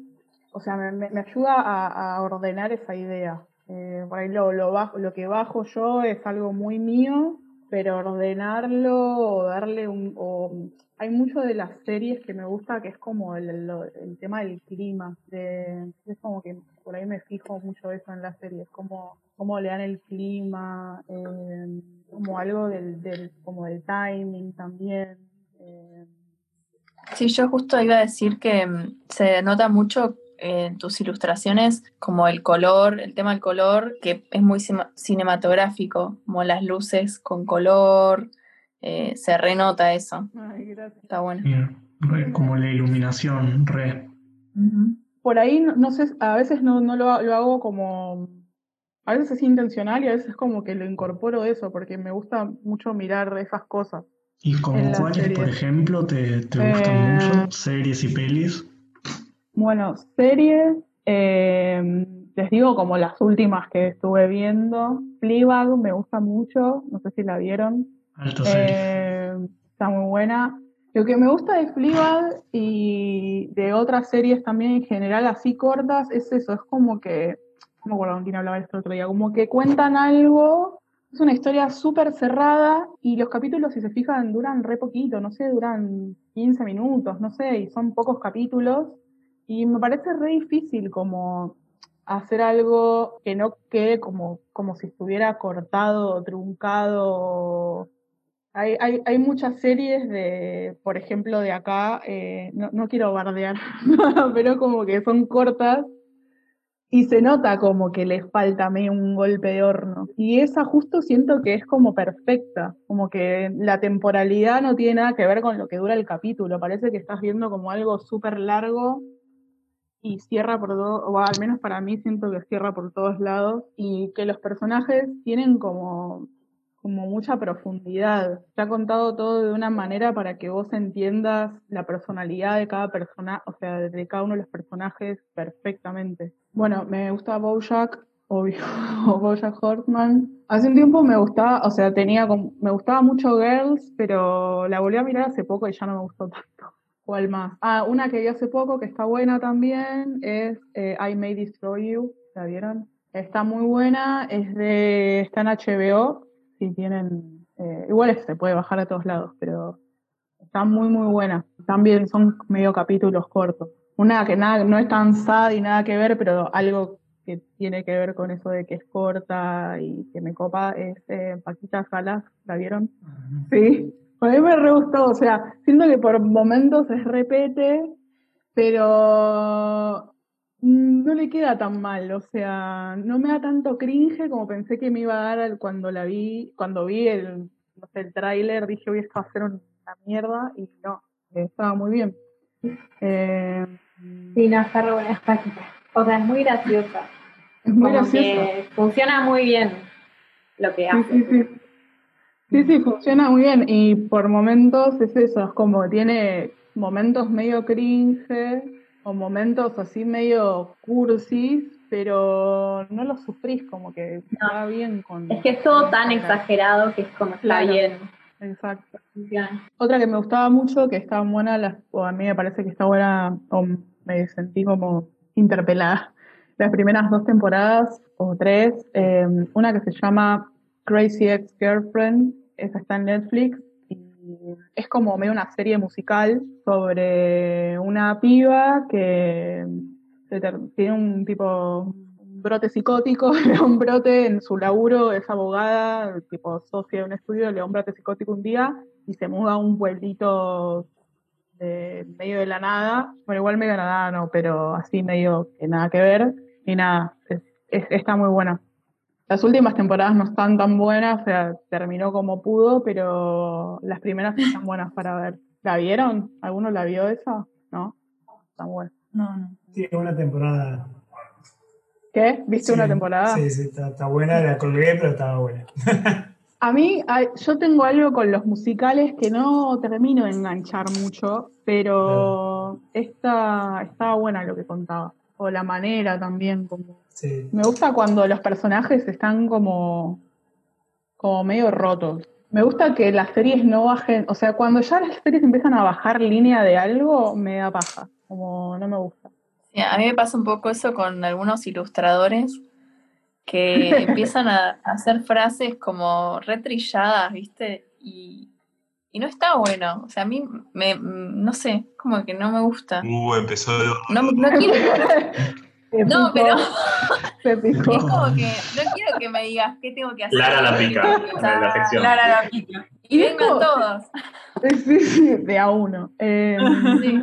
O sea, me, ayuda a, a ordenar esa idea. Eh, por ahí lo, lo, bajo, lo que bajo yo es algo muy mío, pero ordenarlo o darle un... O, hay mucho de las series que me gusta que es como el, el, tema del clima. De, es como que por ahí me fijo mucho eso en las series, como cómo le dan el clima, eh, como algo del, del, como del timing también. Eh. Sí, yo justo iba a decir que mm, se nota mucho en tus ilustraciones como el color, el tema del color, que es muy cinematográfico, como las luces con color, eh, se renota eso. Ay, gracias. Está bueno. como la iluminación, re. Por ahí, no, sé, a veces no, no lo, lo, hago como... A veces es intencional y a veces como que lo incorporo eso, porque me gusta mucho mirar esas cosas. ¿Y como cuáles, por ejemplo, te, te gustan Eh, mucho? ¿Series y pelis? Bueno, series, eh, les digo como las últimas que estuve viendo. Fleabag me gusta mucho, no sé si la vieron. Alta serie. Eh, está muy buena. Lo que me gusta de Fleabag y de otras series también en general así cortas es eso, es como que, no me acuerdo con quién hablaba esto el otro día, como que cuentan algo, es una historia súper cerrada y los capítulos, si se fijan, duran re poquito, no sé, duran 15 minutos, no sé, y son pocos capítulos. Y me parece re difícil como hacer algo que no quede como, como si estuviera cortado, truncado. Hay, hay, hay muchas series de, por ejemplo, de acá, eh, no, no quiero bardear, (laughs) pero como que son cortas y se nota como que les falta medio un golpe de horno. Y esa justo siento que es como perfecta, como que la temporalidad no tiene nada que ver con lo que dura el capítulo, parece que estás viendo como algo súper largo y cierra por o al menos para mí siento que cierra por todos lados, y que los personajes tienen como, como mucha profundidad. Se ha contado todo de una manera para que vos entiendas la personalidad de cada persona, o sea, de cada uno de los personajes perfectamente. Bueno, me gusta Bojack, obvio, (laughs) o Bojack Horseman. Hace un tiempo me gustaba, o sea, tenía me gustaba mucho Girls, pero la volví a mirar hace poco y ya no me gustó tanto. ¿Cuál más? Ah, una que vi hace poco que está buena también es eh, I May Destroy You. ¿La vieron? Está muy buena, es de, está en HBO, si tienen, eh, igual se puede bajar a todos lados, pero está muy muy buena. También son medio capítulos cortos. Una que nada, no es tan sad y nada que ver, pero algo que tiene que ver con eso de que es corta y que me copa es eh, Paquita Salas, ¿la vieron? Sí. A mí me re gustó, o sea, siento que por momentos es repete, pero no le queda tan mal, o sea, no me da tanto cringe como pensé que me iba a dar cuando la vi, cuando vi el, no sé, el tráiler, dije, hoy esto va a ser una mierda, y no, estaba muy bien. Eh, Sí, no, está re buena, es Paquita. O sea, es muy graciosa. es muy Como gracioso. que funciona muy bien lo que Sí, hace. sí, sí. Sí, sí, funciona muy bien. Y por momentos es eso, es como tiene momentos medio cringe o momentos así medio cursis, pero no los sufrís, como que No. va bien con. Es que es todo tan exagerado que es como está Claro. bien. Exacto. Otra que me gustaba mucho, que estaba buena, las- o a mí me parece que está buena, o me sentí como interpelada. (laughs) Las primeras dos temporadas, o tres, eh, una que se llama Crazy Ex Girlfriend, esa está en Netflix, es como medio una serie musical sobre una piba que tiene un tipo un brote psicótico, (laughs) un brote en su laburo, es abogada, tipo socia de un estudio, le da un brote psicótico un día y se muda a un pueblito de medio de la nada, bueno igual medio de la nada no, pero así medio que nada que ver, y nada, es- es- está muy buena. Las últimas temporadas no están tan buenas, o sea, terminó como pudo, pero las primeras están buenas para ver. ¿La vieron? ¿Alguno la vio esa? ¿No? Está buena. No, no. Sí, una temporada. ¿Qué? ¿Viste Sí, una temporada? Sí, sí, está, está buena, la colgué, pero estaba buena. (laughs) A mí, yo tengo algo con los musicales que no termino de enganchar mucho, pero esta estaba buena lo que contaba. O la manera también, como. Sí. Me gusta cuando los personajes están como, como medio rotos. Me gusta que las series no bajen, o sea, cuando ya las series empiezan a bajar línea de algo, me da paja, como no me gusta. Sí, a mí me pasa un poco eso con algunos ilustradores que (laughs) empiezan a hacer frases como retrilladas, ¿viste? Y, y no está bueno. O sea, a mí, me, no sé, como que no me gusta. Uh, empezó No, no quiero, (laughs) Se no, picó, pero (laughs) se (laughs) picó. es como que no quiero que me digas qué tengo que hacer. Lara la pica, O sea, la sección. Lara la pica. Y Y vengan como- todos. (laughs) Sí, sí, de a uno. Eh, Sí.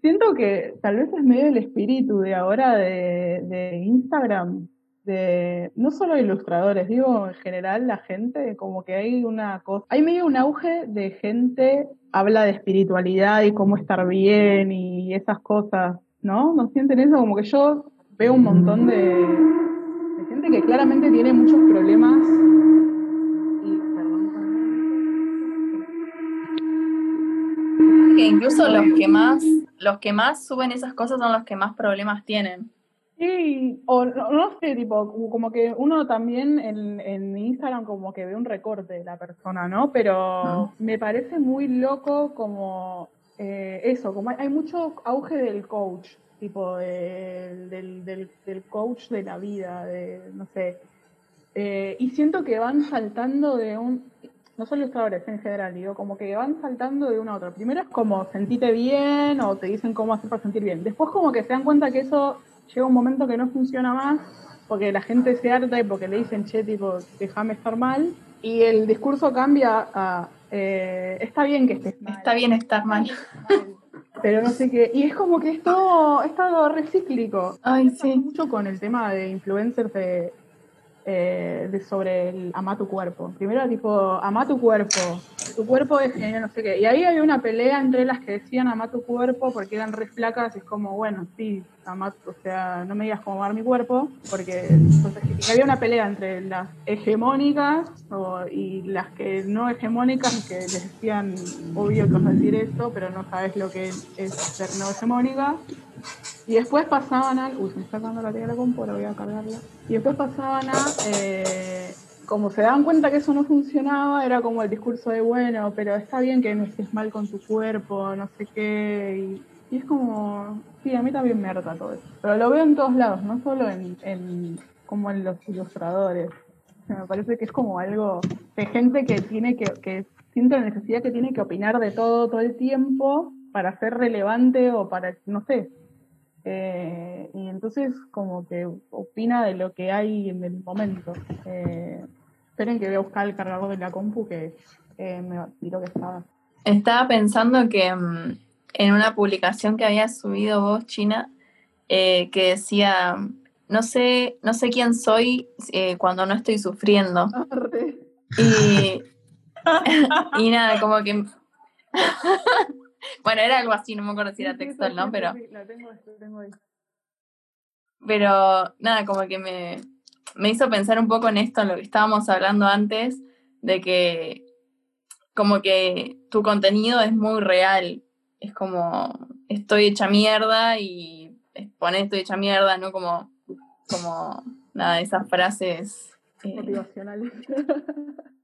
Siento que tal vez es medio el espíritu de ahora de, de Instagram, de no solo ilustradores, digo en general la gente, como que hay una cosa, hay medio un auge de gente habla de espiritualidad y cómo estar bien y esas cosas, ¿no? ¿No sienten eso? Como que yo veo un montón de, de gente que claramente tiene muchos problemas Que incluso los que más, los que más suben esas cosas son los que más problemas tienen. Sí, o no, no sé, tipo, como- que uno también en, en Instagram como que ve un recorte de la persona, ¿no? Pero me parece muy loco como eh, eso, como hay, mucho auge del coach, tipo del, del, del, coach de la vida, de, no sé. Eh, y siento que van saltando de un, no solo ilustradores en general, digo, como que van saltando de uno a otro. Primero es como sentite bien o te dicen cómo hacer para sentir bien. Después como que se dan cuenta que eso llega un momento que no funciona más porque la gente se harta y porque le dicen, che, tipo, déjame estar mal. Y el discurso cambia a, eh, está bien que estés mal. Está bien estar mal. Pero no sé qué. Y es como que es todo, es todo recíclico. Ay, sí. mucho con el tema de influencers de, eh, sobre el ama tu cuerpo. Primero tipo, ama tu cuerpo, tu cuerpo es genial, no sé qué. Y ahí había una pelea entre las que decían ama tu cuerpo porque eran re flacas y es como, bueno, sí, ama, o sea, no me digas cómo amar mi cuerpo, porque había una pelea entre las hegemónicas y las que no hegemónicas que les decían, obvio que vas a decir esto, pero no sabes lo que es ser no hegemónica. Y después pasaban a. Uy, se me está sacando la tía de compu, voy a cargarla. Y después pasaban a. eh, como se daban cuenta que eso no funcionaba, era como el discurso de, bueno, pero está bien que no estés mal con tu cuerpo, no sé qué. Y, es como. Sí, a mí también me harta todo eso. Pero lo veo en todos lados, no solo en, en como en los ilustradores. Me parece que es como algo de gente que tiene que, que siente la necesidad que tiene que opinar de todo todo el tiempo para ser relevante o para, no sé, eh, y entonces como que opina de lo que hay en el momento. Eh, esperen que voy a buscar el cargador de la compu que eh, me tiró que estaba. Estaba pensando que mm, en una publicación que había subido vos, China, eh, que decía, no sé, no sé quién soy eh, cuando no estoy sufriendo. Y, (laughs) (laughs) y nada, como que... (laughs) bueno, era algo así, no me acuerdo si era textual, ¿no? Pero... La tengo, la tengo ahí. Pero nada, como que me, me hizo pensar un poco en esto, en lo que estábamos hablando antes, de que como que tu contenido es muy real. Es como estoy hecha mierda y poner estoy hecha mierda, ¿no? Como, como nada, esas frases. eh, Motivacionales. (laughs)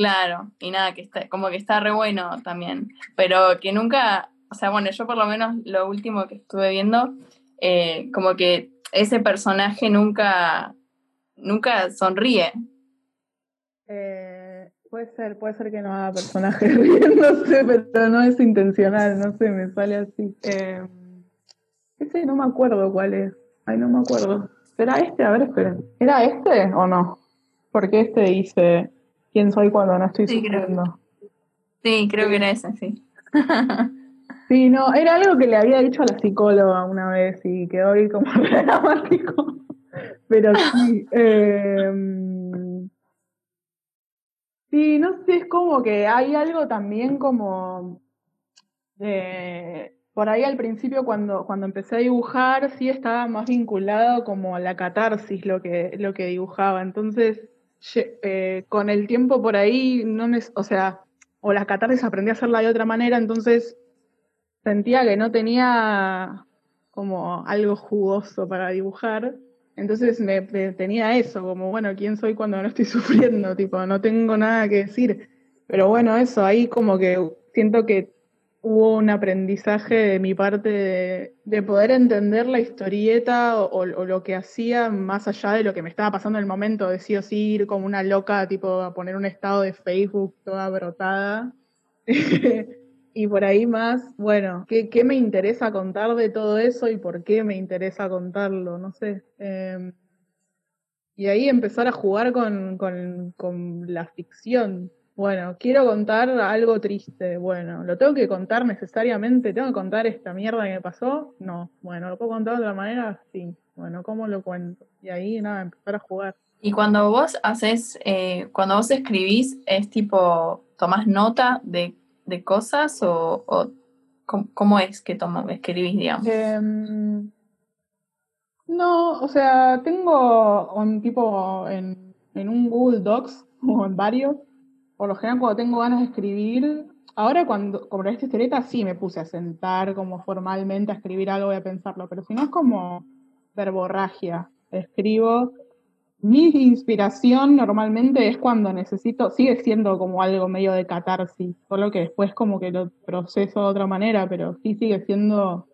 Claro, y nada, que está, como que está re bueno también, pero que nunca, o sea, bueno, yo por lo menos lo último que estuve viendo, eh, como que ese personaje nunca, nunca sonríe. Eh, puede ser, puede ser que no haga personaje (laughs) riéndose, pero no es intencional, no sé, me sale así. Eh, ese no me acuerdo cuál es. Ay, no me acuerdo. ¿Será este? A ver, esperen. ¿Era este o no? Porque este dice quién soy cuando no estoy Sí, creo. sufriendo. Sí, creo que era ese, sí. (laughs) Sí, no, era algo que le había dicho a la psicóloga una vez y quedó ahí como (laughs) dramático. Pero sí, eh, sí, no sé, es como que hay algo también como de, por ahí al principio cuando, cuando empecé a dibujar sí estaba más vinculado como a la catarsis lo que, lo que dibujaba. Entonces, eh, con el tiempo por ahí, no me, o sea, o la catarsis aprendí a hacerla de otra manera, entonces sentía que no tenía como algo jugoso para dibujar. Entonces me, tenía eso, como bueno, ¿quién soy cuando no estoy (laughs) sufriendo? Tipo, no tengo nada que decir. Pero bueno, eso, ahí como que siento que hubo un aprendizaje de mi parte de, poder entender la historieta o, lo que hacía más allá de lo que me estaba pasando en el momento, de o sí ir como una loca, tipo a poner un estado de Facebook toda brotada. (laughs) y por ahí más, bueno, ¿qué, ¿qué, me interesa contar de todo eso y por qué me interesa contarlo? No sé. Em, y ahí empezar a jugar con, con, con la ficción, bueno, quiero contar algo triste. Bueno, ¿lo tengo que contar necesariamente? ¿Tengo que contar esta mierda que me pasó? No. Bueno, ¿lo puedo contar de otra manera? Sí. Bueno, ¿cómo lo cuento? Y ahí, nada, empezar a jugar. Y cuando vos haces, eh, cuando vos escribís, ¿es tipo, tomás nota de, cosas o, ¿cómo, es que tomo, escribís, digamos? Em, no, o sea, tengo un tipo en, en un Google Docs o en varios por lo general cuando tengo ganas de escribir, ahora cuando como esta historieta sí me puse a sentar como formalmente a escribir algo y a pensarlo, pero si no es como verborragia. Escribo. Mi inspiración normalmente es cuando necesito, sigue siendo como algo medio de catarsis, solo que después como que lo proceso de otra manera, pero sí sigue siendo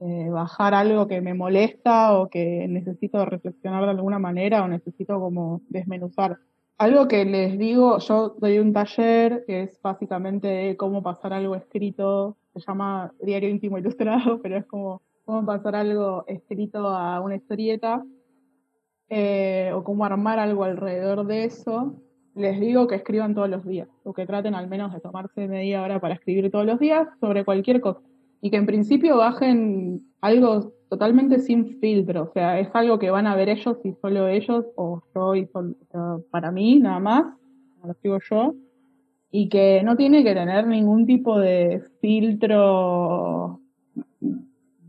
eh, bajar algo que me molesta o que necesito reflexionar de alguna manera o necesito como desmenuzar. Algo que les digo, yo doy un taller que es básicamente cómo pasar algo escrito, se llama Diario Íntimo Ilustrado, (laughs) pero es como cómo pasar algo escrito a una historieta eh, o cómo armar algo alrededor de eso. Les digo que escriban todos los días o que traten al menos de tomarse media hora para escribir todos los días sobre cualquier cosa y que en principio bajen algo totalmente sin filtro, o sea, es algo que van a ver ellos y solo ellos, o yo y solo, para mí nada más, lo digo yo, y que no tiene que tener ningún tipo de filtro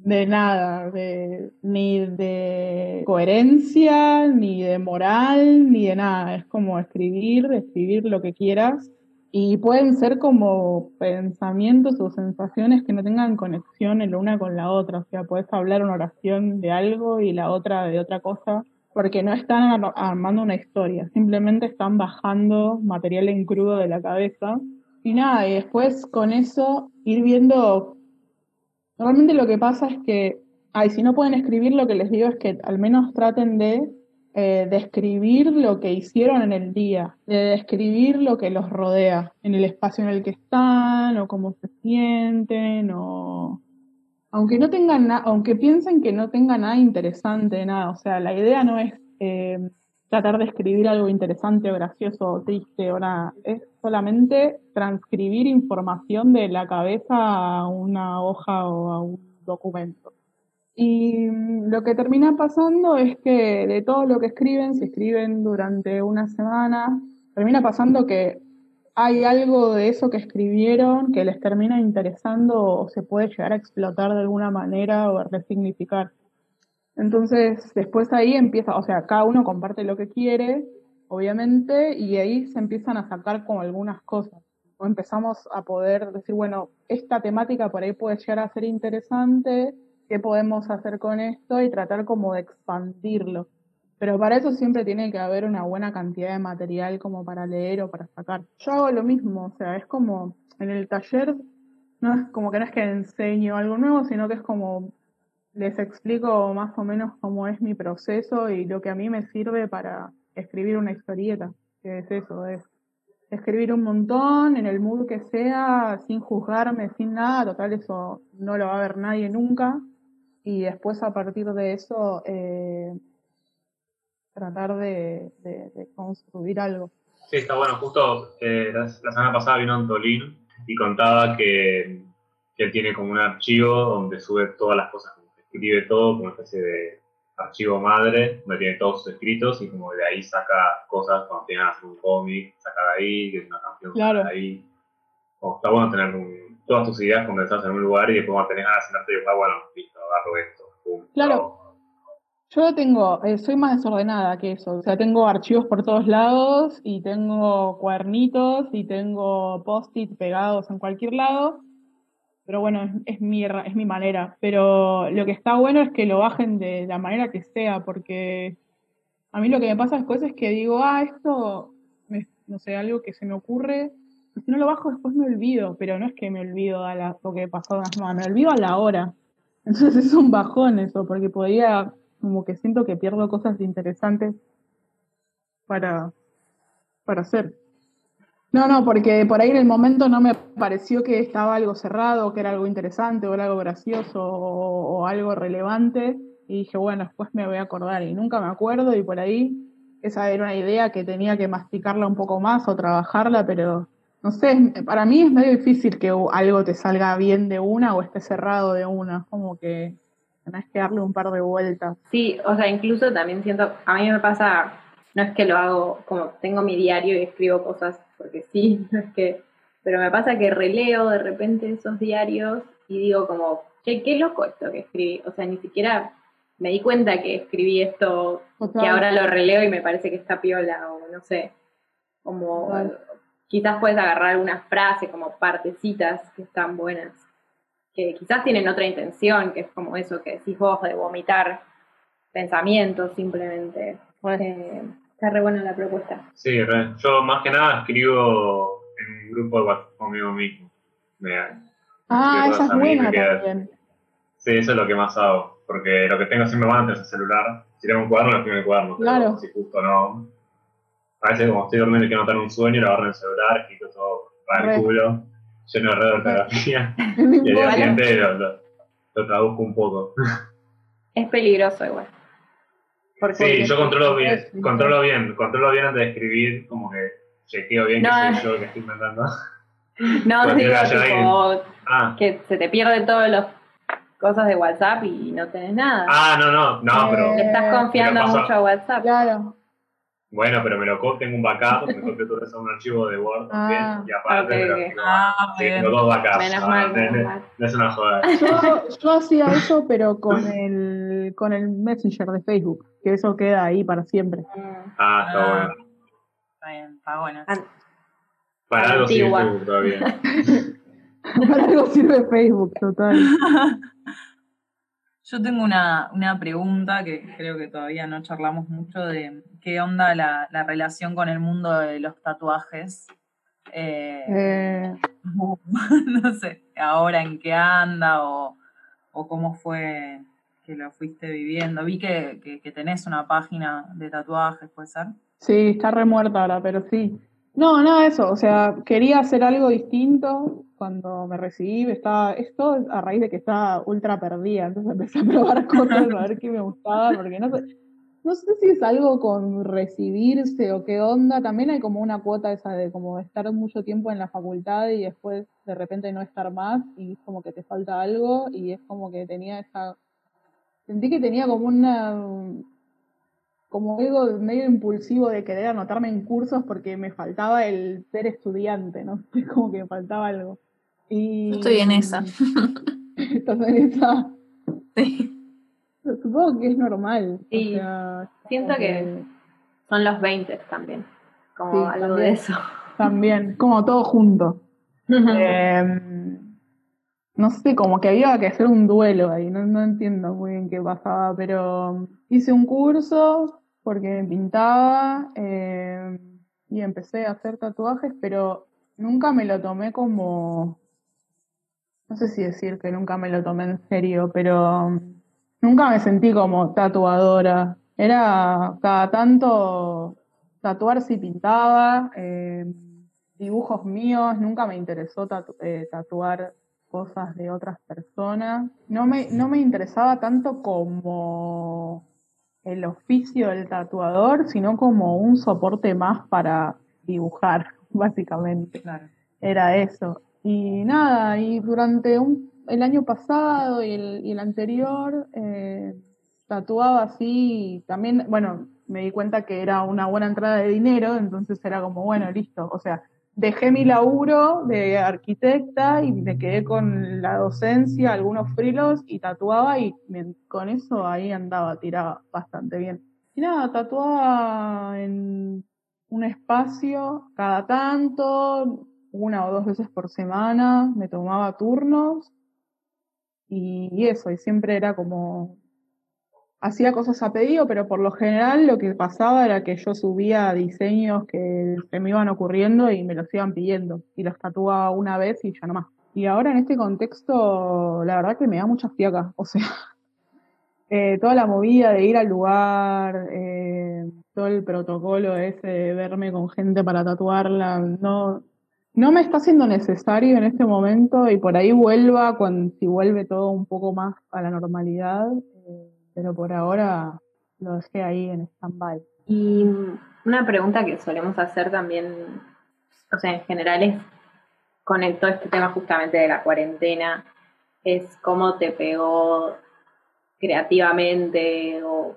de nada, de, ni de coherencia, ni de moral, ni de nada, es como escribir, escribir lo que quieras y pueden ser como pensamientos o sensaciones que no tengan conexión en la una con la otra. O sea, puedes hablar una oración de algo y la otra de otra cosa, porque no están armando una historia, simplemente están bajando material en crudo de la cabeza. Y nada, y después con eso ir viendo. Normalmente lo que pasa es que, ay, si no pueden escribir, lo que les digo es que al menos traten de eh, describir lo que hicieron en el día, de describir lo que los rodea, en el espacio en el que están, o cómo se sienten, o aunque no tengan aunque piensen que no tenga nada interesante, nada, o sea, la idea no es eh, tratar de escribir algo interesante o gracioso o triste o nada, es solamente transcribir información de la cabeza a una hoja o a un documento. Y mm, lo que termina pasando es que de todo lo que escriben, si escriben durante una semana, termina pasando que hay algo de eso que escribieron que les termina interesando o se puede llegar a explotar de alguna manera o a resignificar. Entonces, después ahí empieza, o sea, cada uno comparte lo que quiere, obviamente, y ahí se empiezan a sacar como algunas cosas. O empezamos a poder decir, bueno, esta temática por ahí puede llegar a ser interesante, qué podemos hacer con esto y tratar como de expandirlo. Pero para eso siempre tiene que haber una buena cantidad de material como para leer o para sacar. Yo hago lo mismo, o sea, es como en el taller, no es como que no es que enseño algo nuevo, sino que es como les explico más o menos cómo es mi proceso y lo que a mí me sirve para escribir una historieta, que es eso, es escribir un montón en el mood que sea, sin juzgarme, sin nada, total eso no lo va a ver nadie nunca, y después a partir de eso eh, tratar de, construir algo. Sí, está bueno. Justo eh, la, semana pasada vino Antolín y contaba que, que, él tiene como un archivo donde sube todas las cosas, escribe todo como una especie de archivo madre, donde tiene todos sus escritos y como de ahí saca cosas cuando tiene un cómic, saca de ahí, que es una canción, claro. de ahí. está bueno tener un, todas tus ideas condensadas en un lugar y después cuando tenés ganas de sentarte y dibujar, bueno, listo, agarro esto. pum, Claro. Yo tengo, eh, soy más desordenada que eso, o sea, tengo archivos por todos lados y tengo cuadernitos y tengo post-it pegados en cualquier lado, pero bueno, es, es mi, es mi manera, pero lo que está bueno es que lo bajen de la manera que sea, porque a mí lo que me pasa después es que digo, ah, esto, me- no sé, algo que se me ocurre, no lo bajo después me olvido, pero no es que me olvido a la, lo que pasó una semana, me olvido a la hora. (laughs) Entonces es un bajón eso, porque podía, como que siento que pierdo cosas interesantes para, para hacer. No, no, porque por ahí en el momento no me pareció que estaba algo cerrado, que era algo interesante, o era algo gracioso, o algo relevante, y dije, bueno, después me voy a acordar, y nunca me acuerdo, y por ahí esa era una idea que tenía que masticarla un poco más o trabajarla, pero no sé, para mí es medio difícil que algo te salga bien de una o esté cerrado de una, como que tenés que darle un par de vueltas. Sí, o sea, incluso también siento, a mí me pasa, no es que lo hago como tengo mi diario y escribo cosas, porque sí, (laughs) no es que, pero me pasa que releo de repente esos diarios y digo como, che, qué loco esto que escribí, o sea, ni siquiera me di cuenta que escribí esto, que Total. ahora lo releo y me parece que está piola, o no sé, como. Quizás puedes agarrar algunas frases como partecitas que están buenas, que quizás tienen otra intención, que es como eso que decís vos de vomitar pensamientos simplemente. Eh, está re buena la propuesta. Sí, re. yo más que nada escribo en un grupo de WhatsApp conmigo mismo. Me- Ah, esa es buena también. sí, eso es lo que más hago. Porque lo que tengo siempre va antes el celular. Si tengo un cuaderno, lo escribo en el cuaderno. pero Claro. Si justo no. A veces, como estoy durmiendo y quiero notar un sueño, lo agarro en el celular, escrito todo para el culo, lleno de red de ortografía. (laughs) No y al día siguiente lo, lo, lo traduzco un poco. Es peligroso igual. Porque Sí, yo controlo bien, Sí. controlo bien, controlo bien antes de escribir, como que chequeo bien No, que soy yo que estoy inventando. (laughs) no haya tipo Ah, que se te pierden todas las cosas de WhatsApp y no tenés nada. ah, no, no, no, pero Le estás confiando Pero pasa- mucho a WhatsApp. Claro. Bueno, pero me lo co- tengo un backup, me copio todo eso a un archivo de Word también, Ah, y aparte ok, me lo ok. escribo. Ah, Sí, tengo dos backups. Menos mal, no, no- es una joda. Yo, yo hacía eso, pero con el, con el Messenger de Facebook, que eso queda ahí para siempre. Ah, está Ah. bueno. Está bien, está bueno. Para algo Antigua. Facebook todavía. (laughs) Para algo sirve Facebook, total. (laughs) Yo tengo una, una pregunta que creo que todavía no charlamos mucho de qué onda la, la relación con el mundo de los tatuajes. Eh, Eh, (laughs) no sé, ahora en qué anda o, o cómo fue que lo fuiste viviendo. Vi que, que, que tenés una página de tatuajes, ¿puede ser? sí, está remuerta ahora, pero sí. No, nada de eso. O sea, quería hacer algo distinto cuando me recibí. Estaba, esto a raíz de que estaba ultra perdida. Entonces empecé a probar (laughs) cosas a ver qué me gustaba, porque no sé, no sé si es algo con recibirse o qué onda. También hay como una cuota esa de como estar mucho tiempo en la facultad y después de repente no estar más y es como que te falta algo y es como que tenía esa... Sentí que tenía como una como algo medio impulsivo de querer anotarme en cursos porque me faltaba el ser estudiante, ¿no? (laughs) Es como que me faltaba algo. Y... Yo estoy en esa. (laughs) ¿Estás en esa? Sí. Supongo que es normal. o Sí. sea, Siento que son los 20 también. Como Sí, algo también. de eso. También, como todo junto. Eh, no sé, como que había que hacer un duelo ahí, no, no entiendo muy bien qué pasaba, pero hice un curso porque pintaba eh, y empecé a hacer tatuajes, pero nunca me lo tomé como, no sé si decir que nunca me lo tomé en serio, pero nunca me sentí como tatuadora. Era cada tanto tatuar si pintaba, eh, dibujos míos, nunca me interesó eh, tatuar cosas de otras personas. No me, no me interesaba tanto como el oficio del tatuador, sino como un soporte más para dibujar, (laughs) básicamente. Claro. Era eso. Y nada, y durante un, el año pasado y el, y el anterior eh, tatuaba así, también, bueno, me di cuenta que era una buena entrada de dinero, entonces era como, bueno, listo. O sea, dejé mi laburo de arquitecta y me quedé con la docencia, algunos frilos y tatuaba y con eso ahí andaba, tiraba bastante bien. Y nada, tatuaba en un espacio cada tanto, una o dos veces por semana, me tomaba turnos y eso, y siempre era como, hacía cosas a pedido, pero por lo general lo que pasaba era que yo subía diseños que se me iban ocurriendo y me los iban pidiendo, y los tatuaba una vez y ya no más. Y ahora en este contexto, la verdad que me da mucha fiaca, o sea, (laughs) eh, toda la movida de ir al lugar, eh, todo el protocolo ese de verme con gente para tatuarla, no, no me está siendo necesario en este momento y por ahí vuelva cuando, si vuelve todo un poco más a la normalidad, eh, pero por ahora lo dejé ahí en stand-by. Y una pregunta que solemos hacer también, o sea, en general es con el- todo este tema justamente de la cuarentena, es cómo te pegó creativamente o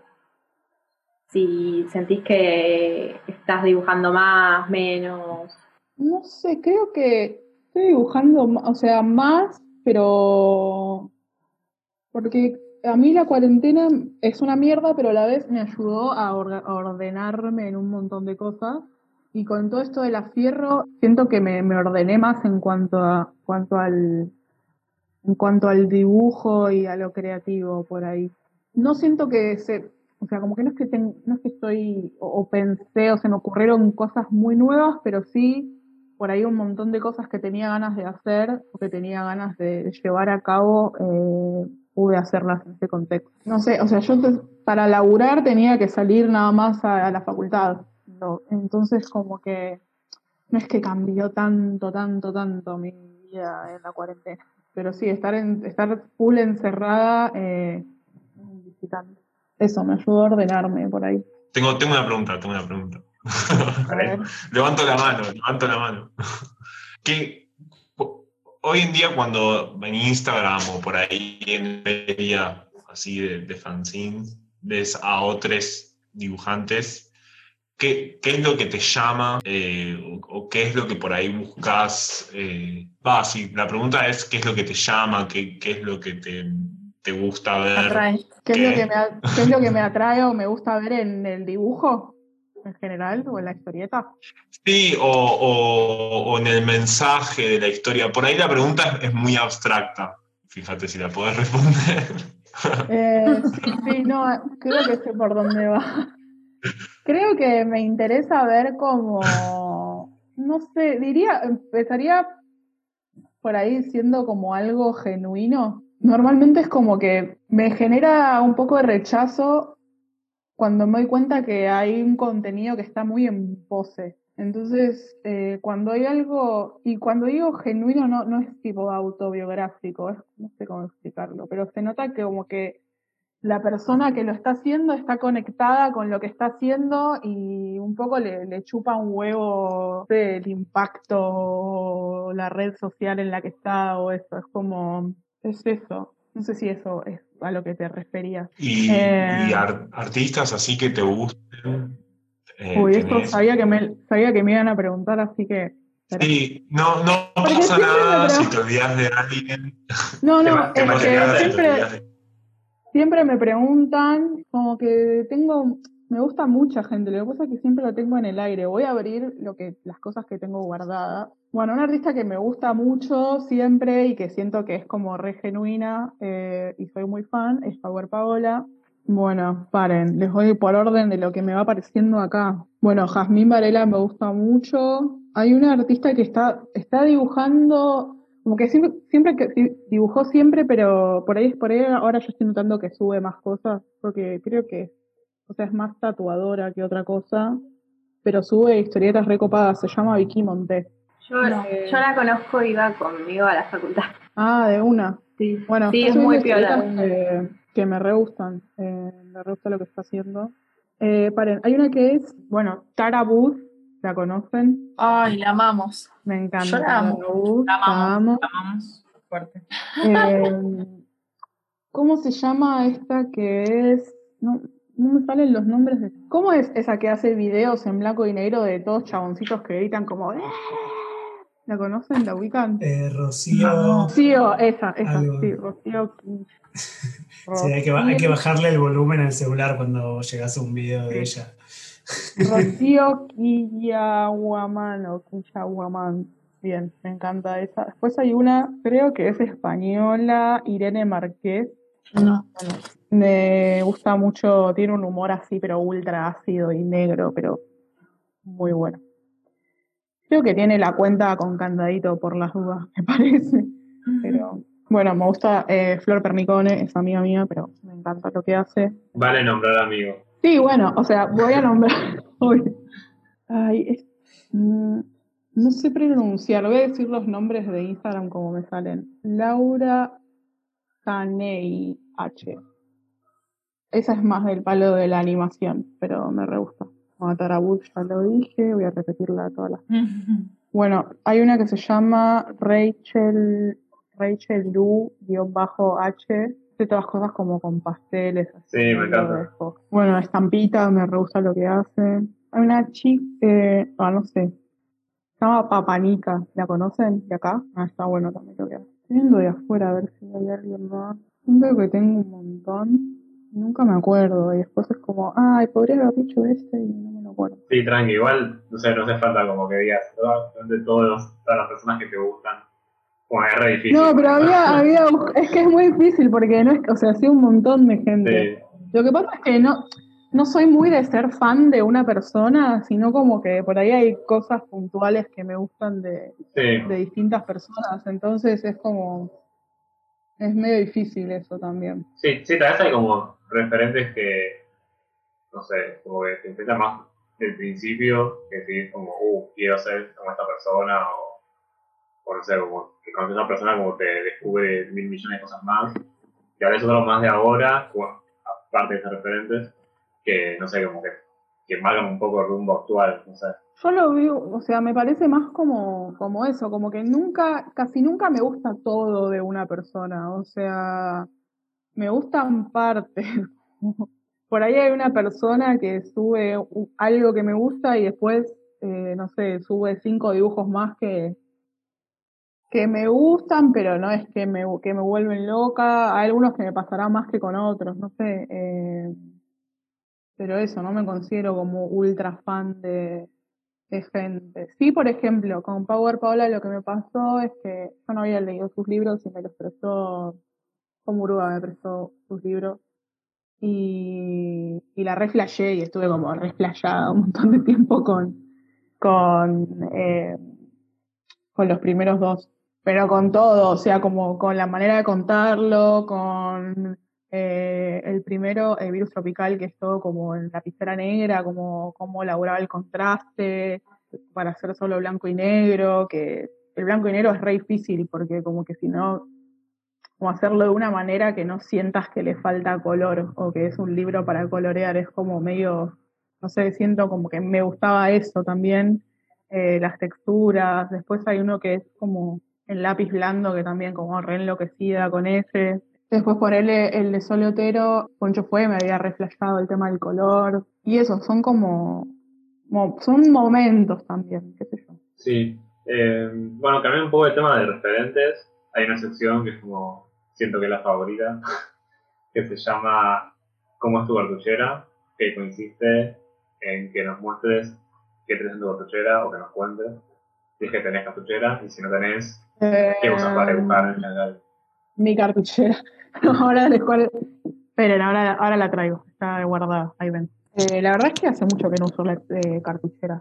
si sentís que estás dibujando más, menos. No sé, creo que estoy dibujando, o sea, más, pero porque a mí la cuarentena es una mierda, pero a la vez me ayudó a, ordenarme en un montón de cosas. Y con todo esto de la fierro, siento que me, me ordené más en cuanto a, cuanto al, en cuanto al dibujo y a lo creativo por ahí. No siento que se, o sea, como que no es que, ten- no es que estoy, o, o pensé, o se me ocurrieron cosas muy nuevas, pero sí por ahí un montón de cosas que tenía ganas de hacer o que tenía ganas de llevar a cabo, eh, pude hacerlas en ese contexto. No sé, o sea, yo te- para laburar tenía que salir nada más a, a la facultad. No, entonces como que no es que cambió tanto, tanto, tanto mi vida en la cuarentena. Pero sí, estar en, estar full encerrada, eh, visitando. Eso me ayudó a ordenarme por ahí. Tengo, tengo una pregunta, tengo una pregunta. (laughs) Levanto la mano, levanto la mano. (laughs) Po- hoy en día cuando en Instagram o por ahí en media así de, de fanzines, ves a otros dibujantes, ¿qué, qué es lo que te llama eh, o, o qué es lo que por ahí buscas? Eh, va, sí, la pregunta es qué es lo que te llama, qué, qué es lo que te, te gusta ver. ¿Qué es, lo que me, qué es lo que me atrae o me gusta ver en el dibujo en general o en la historieta? Sí, o, o- o en el mensaje de la historia. Por ahí la pregunta es muy abstracta. Fíjate si la puedes responder. Eh, sí, sí, no, creo que sé por dónde va. Creo que me interesa ver como, no sé, diría, empezaría por ahí siendo como algo genuino. Normalmente es como que me genera un poco de rechazo cuando me doy cuenta que hay un contenido que está muy en pose. Entonces, eh, cuando hay algo, y cuando digo genuino no, no es tipo autobiográfico, es, no sé cómo explicarlo, pero se nota que como que la persona que lo está haciendo está conectada con lo que está haciendo y un poco le, le chupa un huevo del impacto o la red social en la que está o eso, es como, es eso. No sé si eso es a lo que te referías. Y, Eh. y artistas así que te gusten. eh, Uy, esto sabía que me, sabía que me iban a preguntar, así que... Sí, no, no Porque pasa nada si te olvidas de alguien. No, no, (laughs) te es que siempre, de- siempre me preguntan, como que tengo, me gusta mucha gente, lo que pasa es que siempre lo tengo en el aire. Voy a abrir lo que, las cosas que tengo guardadas. Bueno, una artista que me gusta mucho siempre y que siento que es como re genuina eh, y soy muy fan es Power Paola. Bueno, paren, les voy por orden de lo que me va apareciendo acá. Bueno, Jazmín Varela me gusta mucho. Hay una artista que está, está dibujando, como que siempre, siempre que di- dibujó siempre, pero por ahí, por ahí ahora yo estoy notando que sube más cosas, porque creo que, o sea, es más tatuadora que otra cosa, pero sube historietas recopadas, se llama Vicky Montes. Yo, la conozco, iba conmigo a la facultad. Ah, de una. Sí, Bueno, sí, es muy piola. que, que me re gustan. Eh, me re gusta lo que está haciendo. Eh, paren, hay una que es, bueno, Tara Booth, ¿la conocen? Ay, la amamos. Me encanta. Yo la amo. Booth, La la amamos, amo. la amamos fuerte. Eh, ¿cómo se llama esta que es? No, no me salen los nombres de. ¿Cómo es esa que hace videos en blanco y negro de todos chaboncitos que gritan como. "Eh"? ¿La conocen? ¿La ubican? Eh, Rocío. Rocío, esa, esa, Algo. sí, Rocío. (laughs) Sí, hay que, hay que bajarle el volumen al celular cuando llegas a un video de ella. Rocío (laughs) Quillahuamán o Quillahuamán. Bien, me encanta esa. Después hay una, creo que es española, Irene Marqués. No. Me gusta mucho, tiene un humor así, pero ultra ácido y negro, pero muy bueno. Creo que tiene la cuenta con candadito por las dudas, (laughs) me parece. Pero bueno, me gusta eh, Flor Pernicone, es amiga mía, pero me encanta lo que hace. Vale nombrar amigo. Sí, bueno, o sea, voy a nombrar. (laughs) Ay, es- mm, no sé pronunciar, voy a decir los nombres de Instagram como me salen. Laura Caney H. Esa es más del palo de la animación, pero me re gusta. Matarabut ya lo dije, voy a repetirla todas las. (laughs) Bueno, hay una que se llama Rachel, Rachel Lu-H. De todas cosas como con pasteles. así, Sí, me encanta. Bueno, estampita, me re gusta lo que hace. Hay una chica, eh, ah, no sé, se llama Papanica, ¿la conocen de acá? Ah, está bueno también lo que hace. Estoy viendo de afuera a ver si hay alguien más. Siento que tengo un montón, nunca me acuerdo, y después es como, ay, podría haber dicho este y no me lo acuerdo. Sí, tranqui, igual, no sé, no hace falta como que digas todas- de todos los- todas las personas que te gustan. Como es re difícil. No, pero había, (laughs) había, es que es muy difícil porque no es, o sea, sí un montón de gente. Sí, Lo que pasa es que no, no soy muy de ser fan de una persona, sino como que por ahí hay cosas puntuales que me gustan de, sí. de distintas personas, entonces es como, es medio difícil eso también. Sí, sí, tal vez hay como referentes que, no sé, como que te empiezan más del principio, que es como, uh, quiero ser como esta persona, o, o no sé, como que conoces a esa persona como te descubre mil millones de cosas más. Y a veces otros más de ahora, aparte de esos referentes, que, no sé, como que, que marcan un poco el rumbo actual, no sé. Yo lo veo, o sea, me parece más como, como eso, como que nunca, casi nunca me gusta todo de una persona, o sea, me gustan partes. (laughs) Por ahí hay una persona que sube algo que me gusta y después, eh, no sé, sube cinco dibujos más que, que me gustan, pero no es que me, que me vuelven loca. Hay algunos que me pasará más que con otros, no sé. eh, pero eso, no me considero como ultra fan de, de gente. Sí, por ejemplo, con Power Paola lo que me pasó es que yo no había leído sus libros y me los prestó, como Uruga me prestó sus libros. Y, y la reflashé y estuve como reflashada un montón de tiempo con, con, eh, con los primeros dos. Pero con todo, o sea, como con la manera de contarlo, con eh, el primero, el virus tropical, que es todo como en lapicera negra, como cómo elaboraba el contraste para hacer solo blanco y negro, que el blanco y negro es re difícil porque como que si no, como hacerlo de una manera que no sientas que le falta color o que es un libro para colorear, es como medio, no sé, siento como que me gustaba eso también, eh, las texturas, después hay uno que es como el lápiz blando que también como re enloquecida con ese. Después por él el de Sole Otero, Poncho fue, me había reflejado el tema del color. Y eso, son como, como- son momentos también, qué sé yo. Sí. Eh, bueno, cambiando un poco el tema de referentes, hay una sección que es como, siento que es la favorita, (laughs) que se llama ¿Cómo es tu cartuchera? que consiste en que nos muestres qué tenés en tu cartuchera o que nos cuentes si es que tenés cartuchera y si no tenés, qué usas para dibujar en general. Mi cartuchera. (laughs) ahora les cual... Esperen, ahora, ahora la traigo. Está guardada, ahí ven. Eh, la verdad es que hace mucho que no uso la eh, cartuchera.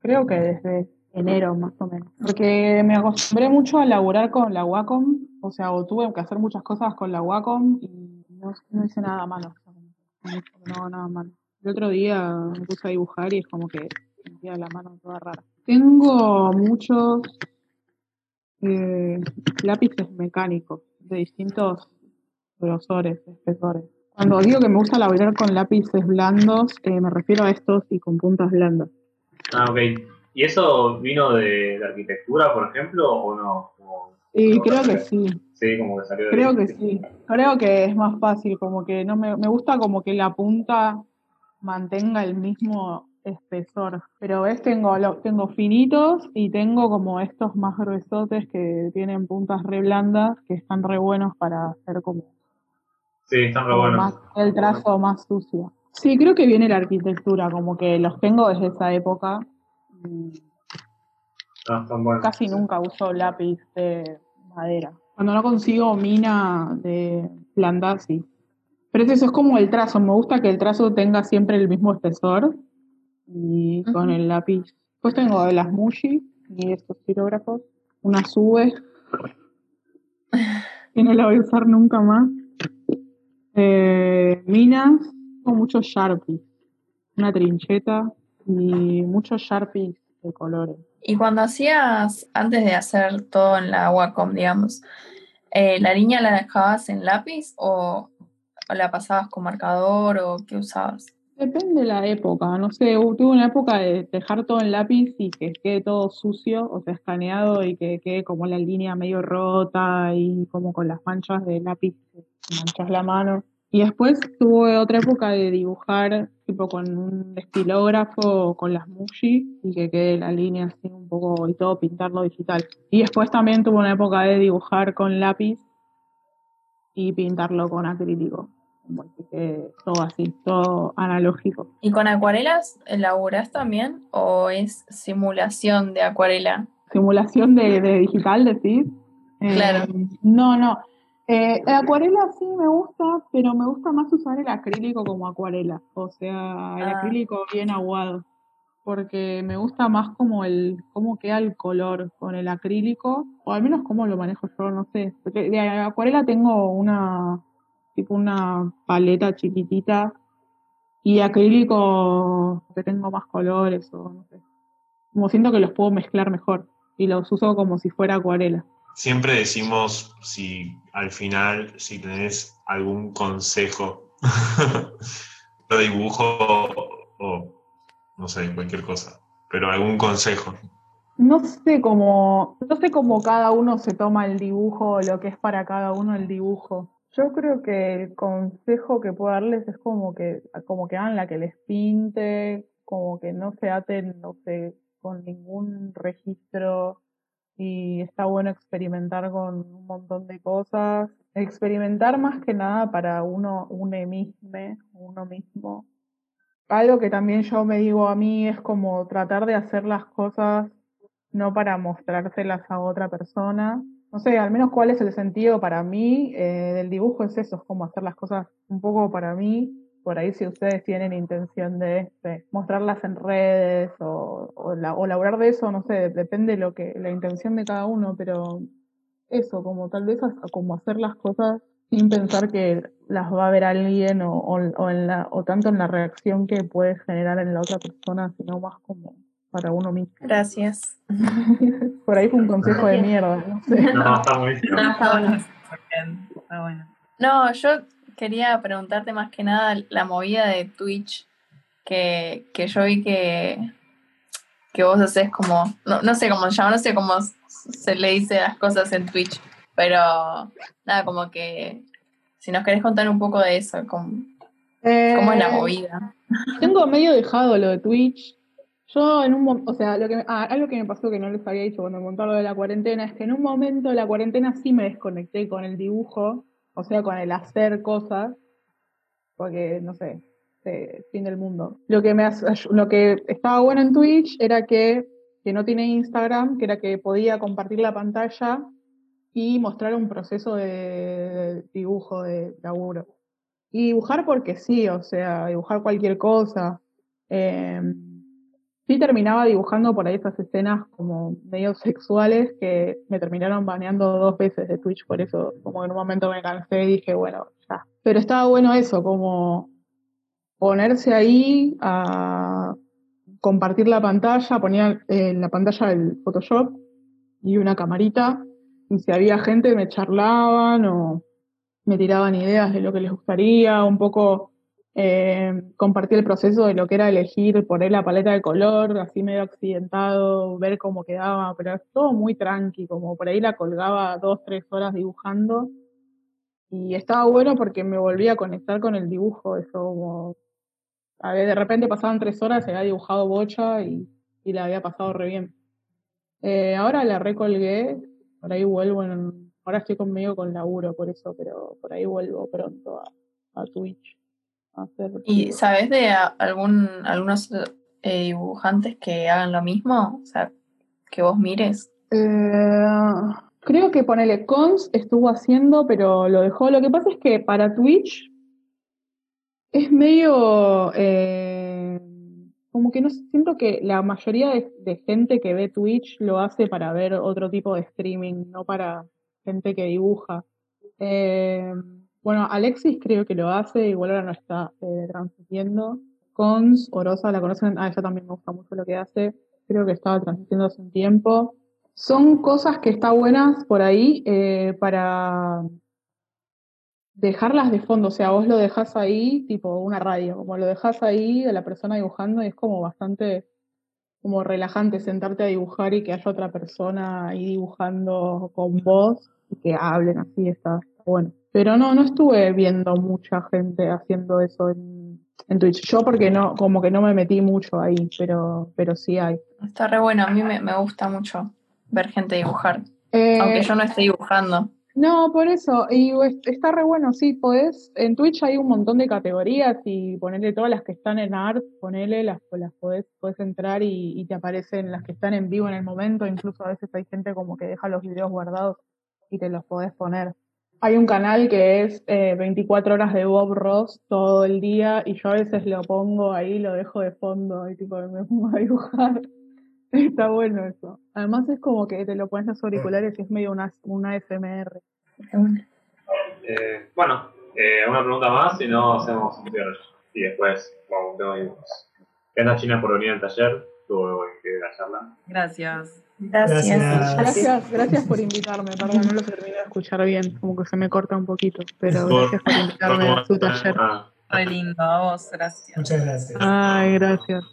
Creo que desde enero más o menos. Porque me acostumbré mucho a laburar con la Wacom. O sea, o tuve que hacer muchas cosas con la Wacom y no, no hice nada malo. No, nada malo. El otro día me puse a dibujar y es como que sentía la mano toda rara. Tengo muchos eh, lápices mecánicos de distintos grosores, espesores. Cuando digo que me gusta laburar con lápices blandos, eh, me refiero a estos y con puntas blandas. Ah, ok. ¿Y eso vino de, de arquitectura, por ejemplo, o no? Como- Y como creo que sí, Sí, como que salió de creo que sí. Creo que es más fácil, como que no me, me gusta como que la punta mantenga el mismo, espesor. Pero ves, tengo, lo- tengo finitos y tengo como estos más gruesotes que tienen puntas re blandas, que están re buenos para hacer como, Sí, están re buenos. más, el trazo más sucio. Sí, creo que viene la arquitectura, como que los tengo desde esa época. están buenos. Casi nunca uso lápiz de madera. Cuando no consigo mina de blanda, sí. Pero es eso, es como el trazo. Me gusta que el trazo tenga siempre el mismo espesor. Y con el lápiz. Después tengo de las Mushi y estos pirógrafos. Una sube. que no la voy a usar nunca más. Eh, minas. Tengo muchos Sharpies. Una trincheta. Y muchos Sharpies de colores. Y cuando hacías, antes de hacer todo en la Wacom, digamos, eh, ¿la línea la dejabas en lápiz o, o la pasabas con marcador o qué usabas? Depende de la época, no sé, tuve una época de dejar todo en lápiz y que quede todo sucio, o sea, escaneado y que quede como la línea medio rota y como con las manchas de lápiz, manchas la mano. Y después tuve otra época de dibujar tipo con un estilógrafo o con las Muji y que quede la línea así un poco y todo pintarlo digital. Y después también tuve una época de dibujar con lápiz y pintarlo con acrílico. Todo así, todo analógico. ¿Y con acuarelas elaboras también o es simulación de acuarela? Simulación de, de digital, decís. Eh, Claro. No, no. Eh, el acuarela sí me gusta, pero me gusta más usar el acrílico como acuarela. O sea, el Ah. acrílico bien aguado. Porque me gusta más como el, cómo queda el color con el acrílico, o al menos cómo lo manejo yo, no sé. Porque de acuarela tengo una, tipo una paleta chiquitita, y acrílico que tengo más colores, o no sé. Como siento que los puedo mezclar mejor, y los uso como si fuera acuarela. Siempre decimos si al final, si tenés algún consejo, (laughs) lo dibujo o no sé, cualquier cosa, pero algún consejo. No sé cómo, no sé cómo cada uno se toma el dibujo, lo que es para cada uno el dibujo. Yo creo que el consejo que puedo darles es como que, como que hagan la que les pinte, como que no se aten, no sé, con ningún registro y está bueno experimentar con un montón de cosas. Experimentar más que nada para uno, uno mismo, uno mismo. Algo que también yo me digo a mí es como tratar de hacer las cosas no para mostrárselas a otra persona. No sé, al menos cuál es el sentido para mí eh, del dibujo es eso, es como hacer las cosas un poco para mí. Por ahí si ustedes tienen intención de, mostrarlas en redes o, o, la, o laburar de eso, no sé, depende de lo que, la intención de cada uno, pero eso, como tal vez como hacer las cosas sin pensar que las va a ver alguien o, o, o, en la, o tanto en la reacción que puede generar en la otra persona, sino más como para uno mismo. Gracias. (laughs) Por ahí fue un consejo de mierda, no sé. No, está buenísimo. No, está bueno. Está bueno. No, yo quería preguntarte más que nada la movida de Twitch, que, que yo vi que, que vos haces como, no, no sé cómo se llama, no sé cómo se le dice las cosas en Twitch, pero nada, como que si nos querés contar un poco de eso, cómo, Eh, cómo es la movida. Tengo medio dejado lo de Twitch. Yo en un o sea, lo que ah, algo que me pasó que no les había dicho cuando contaron lo de la cuarentena es que en un momento de la cuarentena sí me desconecté con el dibujo, o sea, con el hacer cosas, porque no sé, eh, fin del mundo. Lo que me lo que estaba bueno en Twitch era que, que no tiene Instagram, que era que podía compartir la pantalla y mostrar un proceso de dibujo, de laburo. Y dibujar porque sí, o sea, dibujar cualquier cosa. Eh, sí terminaba dibujando por ahí esas escenas como medio sexuales que me terminaron baneando dos veces de Twitch, por eso como en un momento me cansé y dije, bueno, ya. Pero estaba bueno eso, como ponerse ahí a compartir la pantalla, ponía en la pantalla el Photoshop y una camarita, y si había gente me charlaban o me tiraban ideas de lo que les gustaría, un poco eh, compartir el proceso de lo que era elegir, poner la paleta de color, así medio accidentado, ver cómo quedaba, pero es todo muy tranqui, como por ahí la colgaba dos, tres horas dibujando. Y estaba bueno porque me volví a conectar con el dibujo, eso como A ver, de repente pasaban tres horas, se había dibujado bocha y, y la había pasado re bien. Eh, ahora la recolgué, por ahí vuelvo en, ahora estoy conmigo con laburo por eso, pero por ahí vuelvo pronto a Twitch. Hacer ¿Y sabes de algún algunos eh, dibujantes que hagan lo mismo? O sea, que vos mires. Eh, creo que ponele cons estuvo haciendo, pero lo dejó. Lo que pasa es que para Twitch es medio eh, como que no siento que la mayoría de, de gente que ve Twitch lo hace para ver otro tipo de streaming, no para gente que dibuja. Eh, bueno, Alexis creo que lo hace, igual ahora no está eh, transmitiendo. Cons, Orosa, la conocen, ah, ella también me gusta mucho lo que hace, creo que estaba transmitiendo hace un tiempo. Son cosas que están buenas por ahí eh, para dejarlas de fondo, o sea, vos lo dejás ahí, tipo una radio, como lo dejás ahí de la persona dibujando y es como bastante como relajante sentarte a dibujar y que haya otra persona ahí dibujando con vos y que hablen así, está bueno. Pero no, no estuve viendo mucha gente haciendo eso en, en Twitch. Yo porque no, como que no me metí mucho ahí, pero, pero sí hay. Está re bueno, a mí me, me gusta mucho ver gente dibujar, Eh, aunque yo no esté dibujando. No, por eso, y es- está re bueno, sí, podés, en Twitch hay un montón de categorías y ponerle todas las que están en art, ponele, las, las podés, podés entrar y, y te aparecen las que están en vivo en el momento, incluso a veces hay gente como que deja los videos guardados y te los podés poner. Hay un canal que es eh, 24 horas de Bob Ross todo el día y yo a veces lo pongo ahí, lo dejo de fondo y tipo me pongo a dibujar. (laughs) Está bueno eso. Además es como que te lo pones los auriculares y es medio una, una bueno. Eh, bueno, eh, una pregunta más y no hacemos un cierre. Y después vamos, tengo dibujos. Gracias China por venir al taller, estuvo increíble la charla. Gracias. Gracias. Gracias. Gracias, por invitarme, perdón, no lo terminé de escuchar bien, como que se me corta un poquito, pero Por- gracias por invitarme a su taller. Ah, Re lindo, a vos, gracias. Muchas gracias. Ay, gracias.